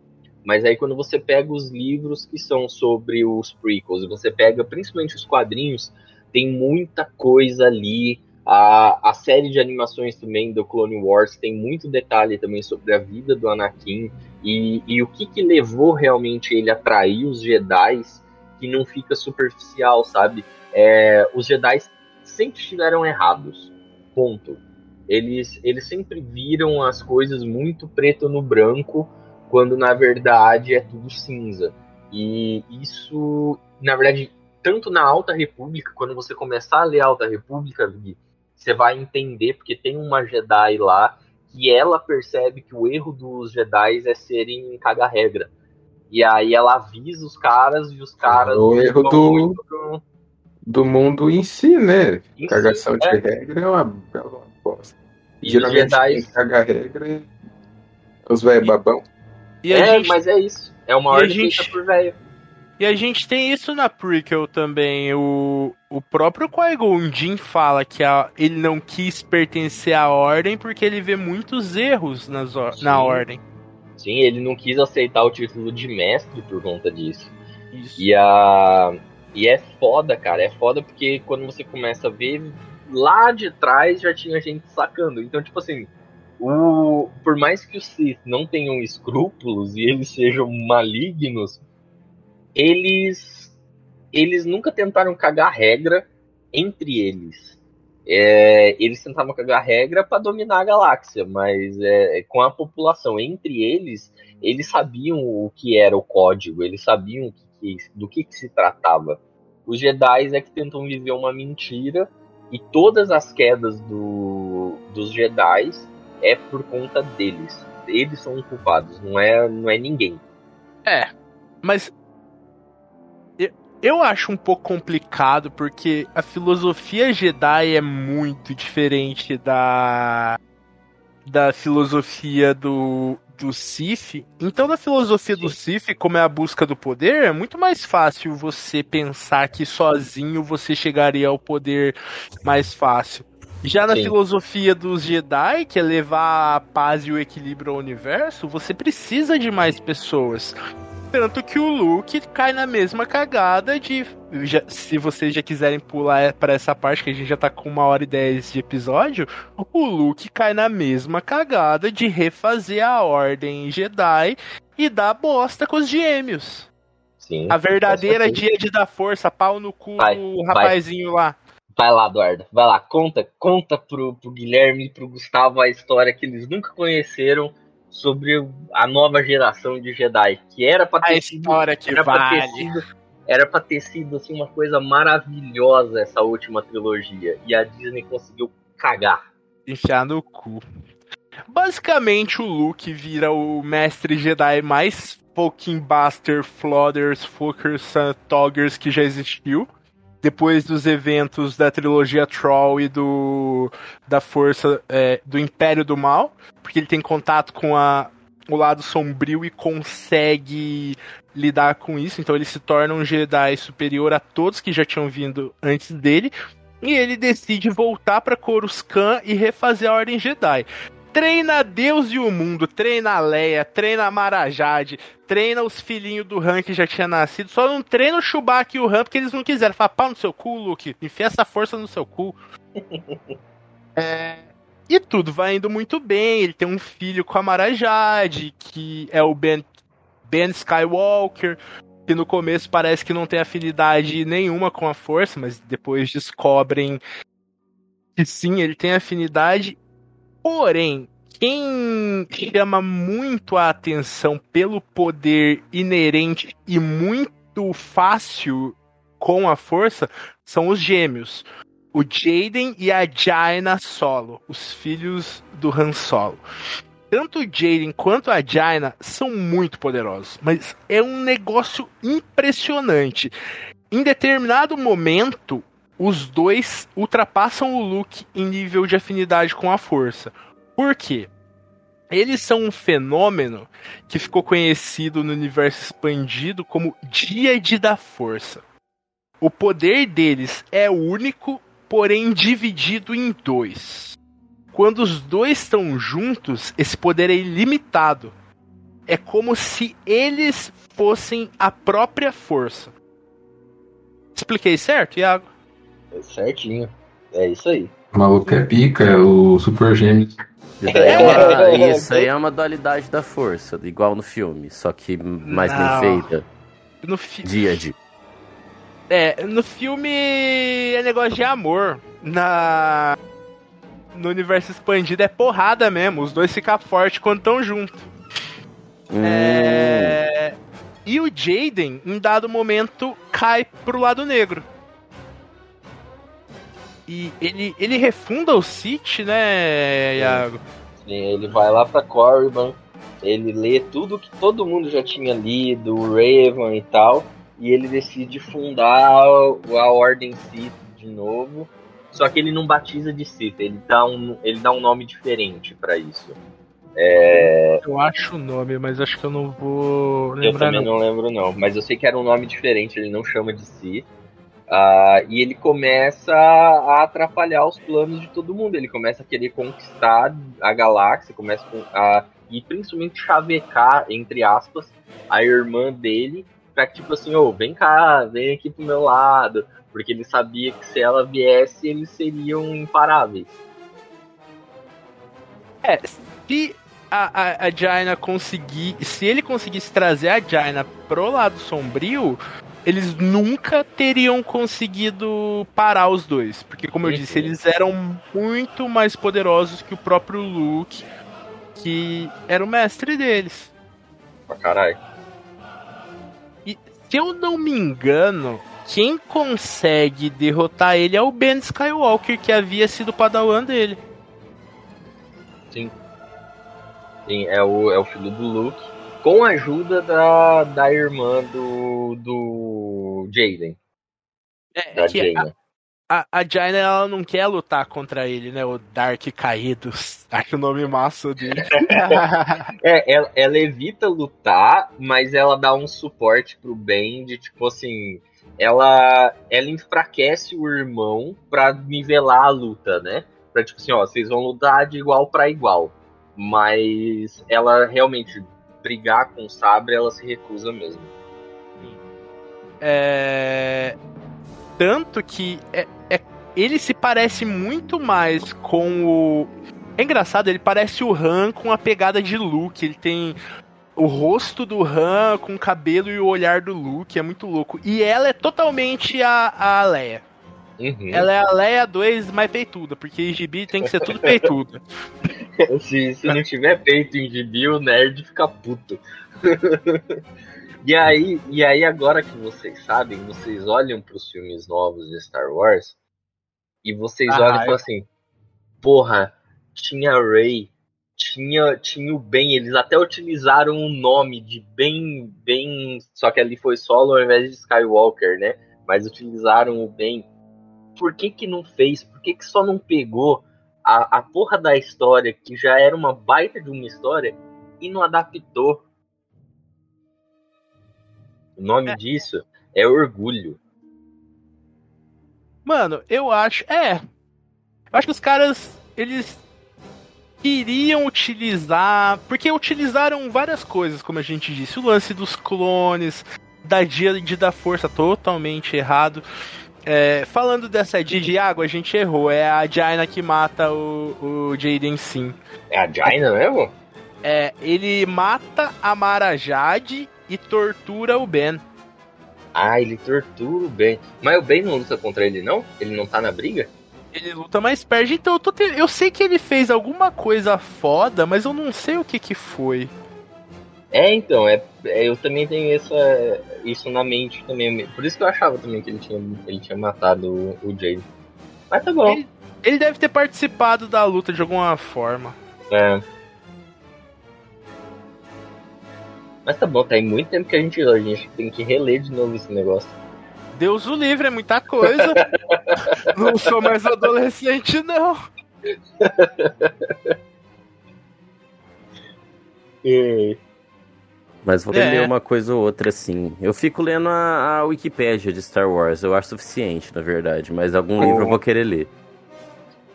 Mas aí quando você pega os livros que são sobre os prequels, você pega principalmente os quadrinhos, tem muita coisa ali a, a série de animações também do Clone Wars tem muito detalhe também sobre a vida do Anakin e, e o que, que levou realmente ele a trair os Jedi que não fica superficial, sabe? É, os Jedi sempre estiveram errados. Ponto. Eles, eles sempre viram as coisas muito preto no branco, quando na verdade é tudo cinza. E isso, na verdade, tanto na Alta República, quando você começar a ler a Alta República, Gui, você vai entender, porque tem uma Jedi lá que ela percebe que o erro dos Jedi é serem caga-regra. E aí ela avisa os caras e os caras. o erro do- muito Do mundo em si, né? em Cagação si, de é. regra é uma bela bosta. E os Geralmente Jedi. quem caga regra é os velhos babão. E É, gente, mas é isso. É uma a ordem gente- feita por velho. e a gente tem isso na prequel também. O, o próprio Qui-Gon Jinn fala que a- ele não quis pertencer à ordem porque ele vê muitos erros nas, or- na ordem. Sim, ele não quis aceitar o título de mestre por conta disso. Isso. E, a... e é foda, cara. É foda porque quando você começa a ver, lá de trás já tinha gente sacando. Então, tipo assim, o... por mais que os Sith não tenham escrúpulos e eles sejam malignos, eles, eles nunca tentaram cagar regra entre eles. É, eles tentavam cagar regra para dominar a galáxia, mas é, com a população entre eles, eles sabiam o que era o código, eles sabiam o que que- do que, que se tratava. Os Jedi é que tentam viver uma mentira e todas as quedas do, dos Jedi é por conta deles. Eles são os culpados, não é, não é ninguém. É, mas eu, eu acho um pouco complicado porque a filosofia Jedi é muito diferente da da filosofia do do Sith. Então, na filosofia do Sith, como é a busca do poder, é muito mais fácil você pensar que sozinho você chegaria ao poder mais fácil. Já na Sim. filosofia dos Jedi, que é levar a paz e o equilíbrio ao universo, você precisa de mais pessoas. Tanto que o Luke cai na mesma cagada de. já- se vocês já quiserem pular pra essa parte, que a gente já tá com uma hora e dez de episódio, o Luke cai na mesma cagada de refazer a ordem Jedi e dar bosta com os gêmeos. Sim. A verdadeira dia de dar força, pau no cu Vai, vai. rapazinho lá. Vai lá, Eduardo. Vai lá, conta, conta pro, pro Guilherme e pro Gustavo a história que eles nunca conheceram sobre a nova geração de Jedi. Que era pra A ter sido. história que Era pra ter vale. sido. Era pra ter sido assim, uma coisa maravilhosa essa última trilogia. E a Disney conseguiu cagar. Enfiar no cu. Basicamente, o Luke vira o mestre Jedi mais fucking Buster, Flodders, Fuckers, Toggers que já existiu. Depois dos eventos da trilogia Troll e do da força é, do Império do Mal, porque ele tem contato com a, o lado sombrio e consegue lidar com isso, então ele se torna um Jedi superior a todos que já tinham vindo antes dele. E ele decide voltar pra Coruscant e refazer a Ordem Jedi. Treina Deus e o mundo, treina a Leia, treina a Marajade, treina os filhinhos do Han que já tinha nascido, só não treina o Chewbacca e o Han porque eles não quiseram. Fala, pau no seu cu, Luke, enfia essa força no seu cu. É, e tudo vai indo muito bem. Ele tem um filho com a Marajade, que é o Ben, ben Skywalker, que no começo parece que não tem afinidade nenhuma com a força, mas depois descobrem que sim, ele tem afinidade. Porém, quem chama muito a atenção pelo poder inerente e muito fácil com a força são os gêmeos. O Jaden e a Jaina Solo, os filhos do Han Solo. Tanto o Jaden quanto a Jaina são muito poderosos, mas é um negócio impressionante. Em determinado momento, os dois ultrapassam o Luke em nível de afinidade com a força. Por quê? Eles são um fenômeno que ficou conhecido no universo expandido como Díade da Força. O poder deles é único, porém dividido em dois. Quando os dois estão juntos, esse poder é ilimitado. É como se eles fossem a própria força. Expliquei certo, Iago? É certinho. É isso aí. O maluco é pica, é o Super Gêmeos. É uma- isso aí é uma dualidade da força, igual no filme, só que mais Não. bem feita. No, fi Díade. é, no filme é negócio de amor. Na no universo expandido é porrada mesmo. Os dois ficam fortes quando estão juntos. Hum, É, E o Jaden, em dado momento, cai pro lado negro. E ele, ele refunda o City, né, Iago? Sim, ele vai lá pra Corriban, ele lê tudo que todo mundo já tinha lido, o Raven e tal, e ele decide fundar a Ordem Sith de novo. Só que ele não batiza de Sith, ele dá um, ele dá um nome diferente pra isso. É, Eu acho o nome, mas acho que eu não vou eu lembrar. também Não. não lembro não, mas eu sei que era um nome diferente, ele não chama de Sith. Ah, e ele começa a atrapalhar os planos de todo mundo. Ele começa a querer conquistar a galáxia, começa a e principalmente chavecar, entre aspas, a irmã dele, pra que tipo assim, ô, vem cá, vem aqui pro meu lado. Porque ele sabia que se ela viesse, eles seriam imparáveis. É, se a, a, a Jaina conseguir. Se ele conseguisse trazer a Jaina pro lado sombrio, eles nunca teriam conseguido parar os dois. Porque, como eu Uhum. disse, eles eram muito mais poderosos que o próprio Luke, que era o mestre deles. Pra caralho. E se eu não me engano, quem consegue derrotar ele é o Ben Skywalker, que havia sido padawan dele. Sim. Sim, é o, é o filho do Luke. Com a ajuda da, da irmã do, do Jaden. É, Da é que a, Jaina. a, a Jaina ela não quer lutar contra ele, né? O Dark Caídos. Acho o nome massa dele. É, ela, ela evita lutar, mas ela dá um suporte pro bem de tipo assim. Ela, ela enfraquece o irmão pra nivelar a luta, né? Pra tipo assim, ó, vocês vão lutar de igual pra igual. Mas ela realmente brigar com o sabre, ela se recusa mesmo. É, Tanto que é, é- ele se parece muito mais com o. É engraçado, ele parece o Han com a pegada de Luke. Ele tem o rosto do Han com o cabelo e o olhar do Luke. É muito louco. E ela é totalmente a, a Leia. Uhum. Ela é a Leia 2 mais peituda, porque em gibi tem que ser tudo peituda. se, se não tiver peito em gibi, o nerd fica puto. e, aí, e aí, agora que vocês sabem, vocês olham pros filmes novos de Star Wars e vocês Ah, olham e falam assim: porra, tinha Rey, tinha, tinha o Ben, eles até utilizaram o nome de Ben, Ben, só que ali foi solo ao invés de Skywalker, né? Mas utilizaram o Ben. Por que que não fez? Por que que só não pegou a, a porra da história, que já era uma baita de uma história, e não adaptou. O nome É. disso é orgulho. Mano, eu acho. É. Eu acho que os caras. Eles queriam utilizar. Porque utilizaram várias coisas, como a gente disse. O lance dos clones, da Díade da Força, totalmente errado. É, falando dessa Didi Água, a gente errou. É a Jaina que mata o, o Jaden sim. É a Jaina mesmo? É, ele mata a Mara Jade e tortura o Ben. Ah, ele tortura o Ben. Mas o Ben não luta contra ele, não? Ele não tá na briga? Ele luta, mas perde. Então eu, tô te... eu sei que ele fez alguma coisa foda, mas eu não sei o que que foi. É, então, é, é, eu também tenho essa, isso na mente também. Por isso que eu achava também que ele tinha, ele tinha matado o, o Jade. Mas tá bom. Ele, ele deve ter participado da luta de alguma forma. É. Mas tá bom, tem tá muito tempo que a gente, a gente tem que reler de novo esse negócio. Deus o livre, é muita coisa. não sou mais adolescente, não. e... Mas vou é. ler uma coisa ou outra assim. Eu fico lendo a, a Wikipédia de Star Wars, eu acho suficiente, na verdade. Mas algum oh. livro eu vou querer ler.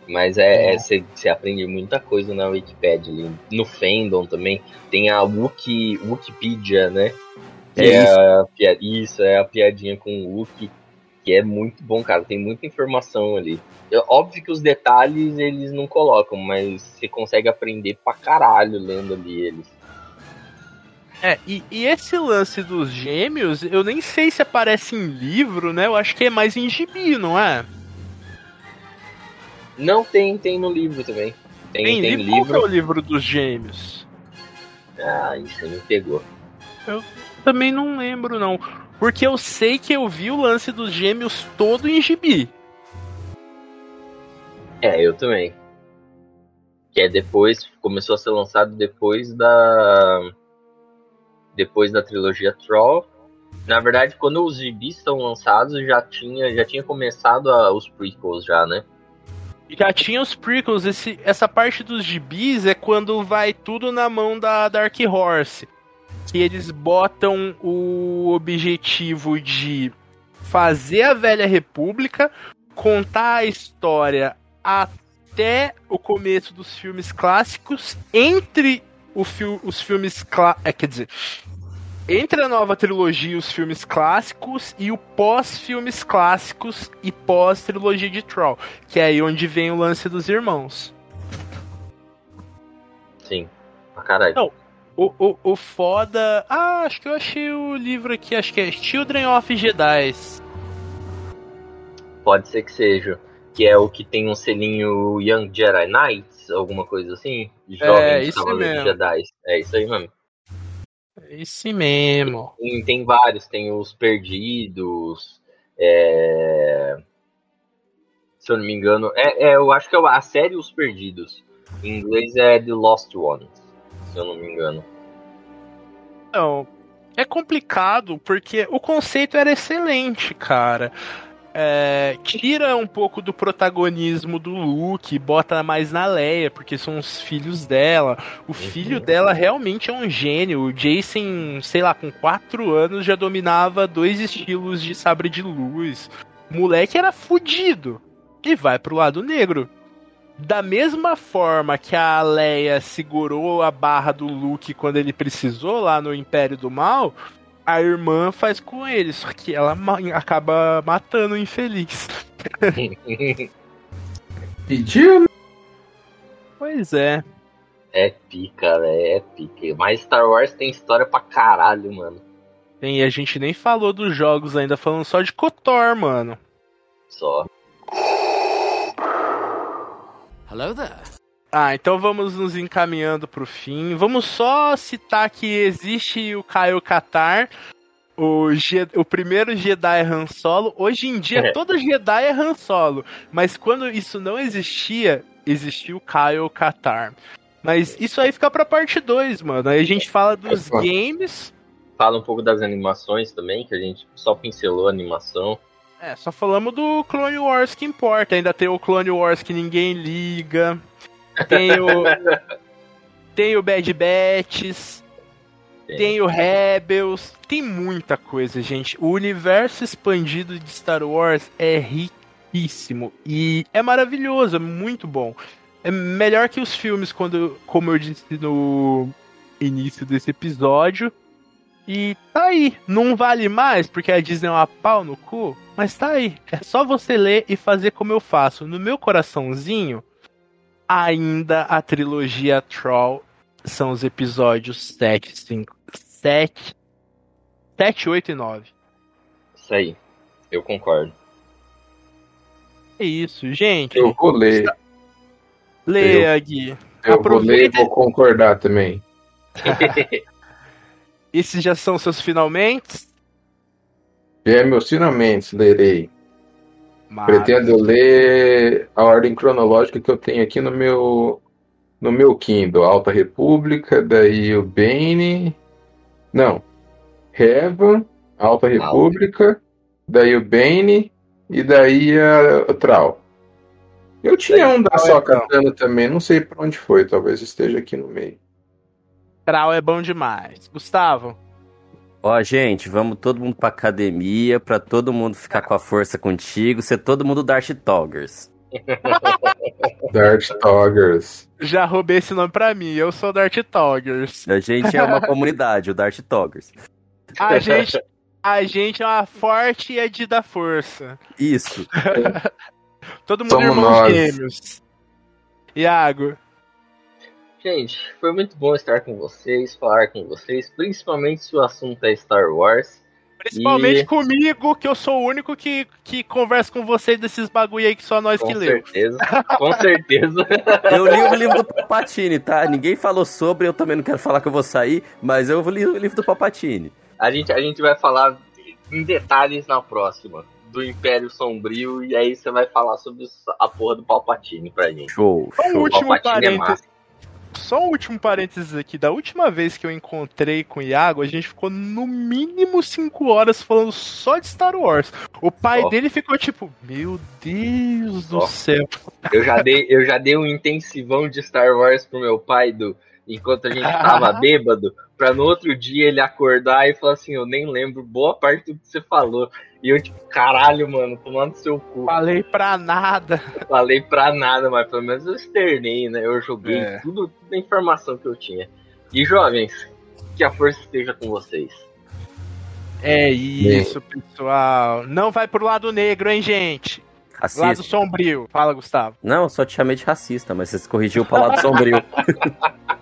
Mas é, você é, aprende muita coisa na Wikipedia ali. No fandom também. Tem a Wiki, Wikipedia, né? Que é, é isso. A, isso, é a piadinha com o Wookie, que é muito bom, cara. Tem muita informação ali. É, óbvio que os detalhes eles não colocam, mas você consegue aprender pra caralho lendo ali eles. É, e, e, esse lance dos gêmeos, eu nem sei se aparece em livro, né? Eu acho que é mais em gibi, não é? Não tem, tem no livro também. Tem, tem, tem livro. Qual é o livro dos gêmeos? Ah, isso me pegou. Eu também não lembro, não. Porque eu sei que eu vi o lance dos gêmeos todo em gibi. É, eu também. Que é depois, começou a ser lançado depois da depois da trilogia Troll. Na verdade, quando os gibis estão lançados, já tinha, já tinha começado a, os prequels já, né? Já tinha os prequels, esse, essa parte dos gibis é quando vai tudo na mão da Dark Horse. Que eles botam o objetivo de fazer a Velha República, contar a história até o começo dos filmes clássicos, entre fi os filmes clássicos. É, quer dizer, entre a nova trilogia e os filmes clássicos e o pós-filmes clássicos e pós-trilogia de Troll, que é aí onde vem o lance dos irmãos. Sim, pra caralho. Não, o, o, o foda. Ah, acho que eu achei o livro aqui, acho que é Children of Jedi. Pode ser que seja. Que é o que tem um selinho Young Jedi Knights, alguma coisa assim. Jovens é, mesmo. Jedi. É isso aí mesmo. Esse mesmo. Tem, tem vários, tem os perdidos. É... Se eu não me engano. É, é, eu acho que é a série Os Perdidos. Em inglês é The Lost Ones, se eu não me engano. Não. É complicado porque o conceito era excelente, cara é, tira um pouco do protagonismo do Luke, bota mais na Leia, porque são os filhos dela. O filho uhum. dela realmente é um gênio. O Jason, sei lá, com 4 anos já dominava dois estilos de sabre de luz. O moleque era fudido. E vai pro lado negro. Da mesma forma que a Leia segurou a barra do Luke quando ele precisou lá no Império do Mal, a irmã faz com ele, só que ela acaba matando o infeliz. Pediu? Pois é. É pica, velho, é pica. Mas Star Wars tem história pra caralho, mano. Tem, a gente nem falou dos jogos ainda, falando só de Kotor, mano. Só. Hello there. Ah, então vamos nos encaminhando pro fim. Vamos só citar que existe o Kyle Katar, o, o primeiro Jedi Han Solo. Hoje em dia, é. todo Jedi é Han Solo. Mas quando isso não existia, existiu o Kyle Katar. Mas isso aí fica pra parte 2, mano. Aí a gente fala dos é, games. Fala um pouco das animações também, que a gente só pincelou a animação. É, só falamos do Clone Wars que importa. Ainda tem o Clone Wars que ninguém liga. Tem o. tem o Bad Batch. Tem o Rebels. Tem muita coisa, gente. O universo expandido de Star Wars é riquíssimo. E é maravilhoso, é muito bom. É melhor que os filmes, quando, como eu disse no início desse episódio. E tá aí. Não vale mais porque a Disney é uma pau no cu, mas tá aí. É só você ler e fazer como eu faço. No meu coraçãozinho, ainda a trilogia Troll são os episódios 7, 5, 7, 7, 8 e 9. Isso aí. Eu concordo. É isso, gente. Eu vou ler. Leia, Gui. Eu Aproveita- vou ler e vou concordar também. Esses já são seus finalmente. É meus finalmente, lerei. Mas- Pretendo ler a ordem cronológica que eu tenho aqui no meu no meu Kindle. Alta República, daí o Bane. Não. Revan, Alta República, daí o Bane e daí a, a Trau. Eu tinha um da é Só. Katana também, não sei pra onde foi, talvez esteja aqui no meio. Trau é bom demais. Gustavo, Ó, gente, vamos todo mundo pra academia, pra todo mundo ficar com a força contigo, ser todo mundo Darth Toggers. Dart Toggers. já roubei esse nome pra mim. Eu sou Dart Toggers. A gente é uma comunidade, o Darth Toggers. A gente, a gente é uma forte e Ed da força. Isso. Todo mundo Somos irmãos nós. gêmeos. Iago, Gente, foi muito bom estar com vocês, falar com vocês, principalmente se o assunto é Star Wars. principalmente E- comigo, que eu sou o único que, que conversa com vocês desses bagulho aí que só nós Com que leu. certeza. Com certeza. Eu li o livro do Palpatine, tá? Ninguém falou sobre, eu também não quero falar que eu vou sair, mas eu li o livro do Palpatine. A gente, a gente vai falar em detalhes na próxima. Do Império Sombrio, e aí você vai falar sobre a porra do Palpatine pra gente. Show, show. último Palpatine é parênteses. Só um último parênteses aqui. Da última vez que eu encontrei com o Iago, a gente ficou no mínimo 5 horas falando só de Star Wars. O pai Ó. dele ficou tipo, meu Deus do Ó. céu. Eu já dei, eu já dei um intensivão de Star Wars pro meu pai do enquanto a gente tava bêbado, pra no outro dia ele acordar e falar assim, eu nem lembro boa parte do que você falou. E eu tipo, caralho, mano, tomando seu cu. Falei pra nada. Falei pra nada, mas pelo menos eu externei, né? Eu joguei É. tudo, toda a informação que eu tinha. E jovens, que a força esteja com vocês. É isso, pessoal. Não vai pro lado negro, hein, gente? Lado Racista. sombrio. Fala, Gustavo. Não, eu só te chamei de racista, mas você se corrigiu pra lado sombrio.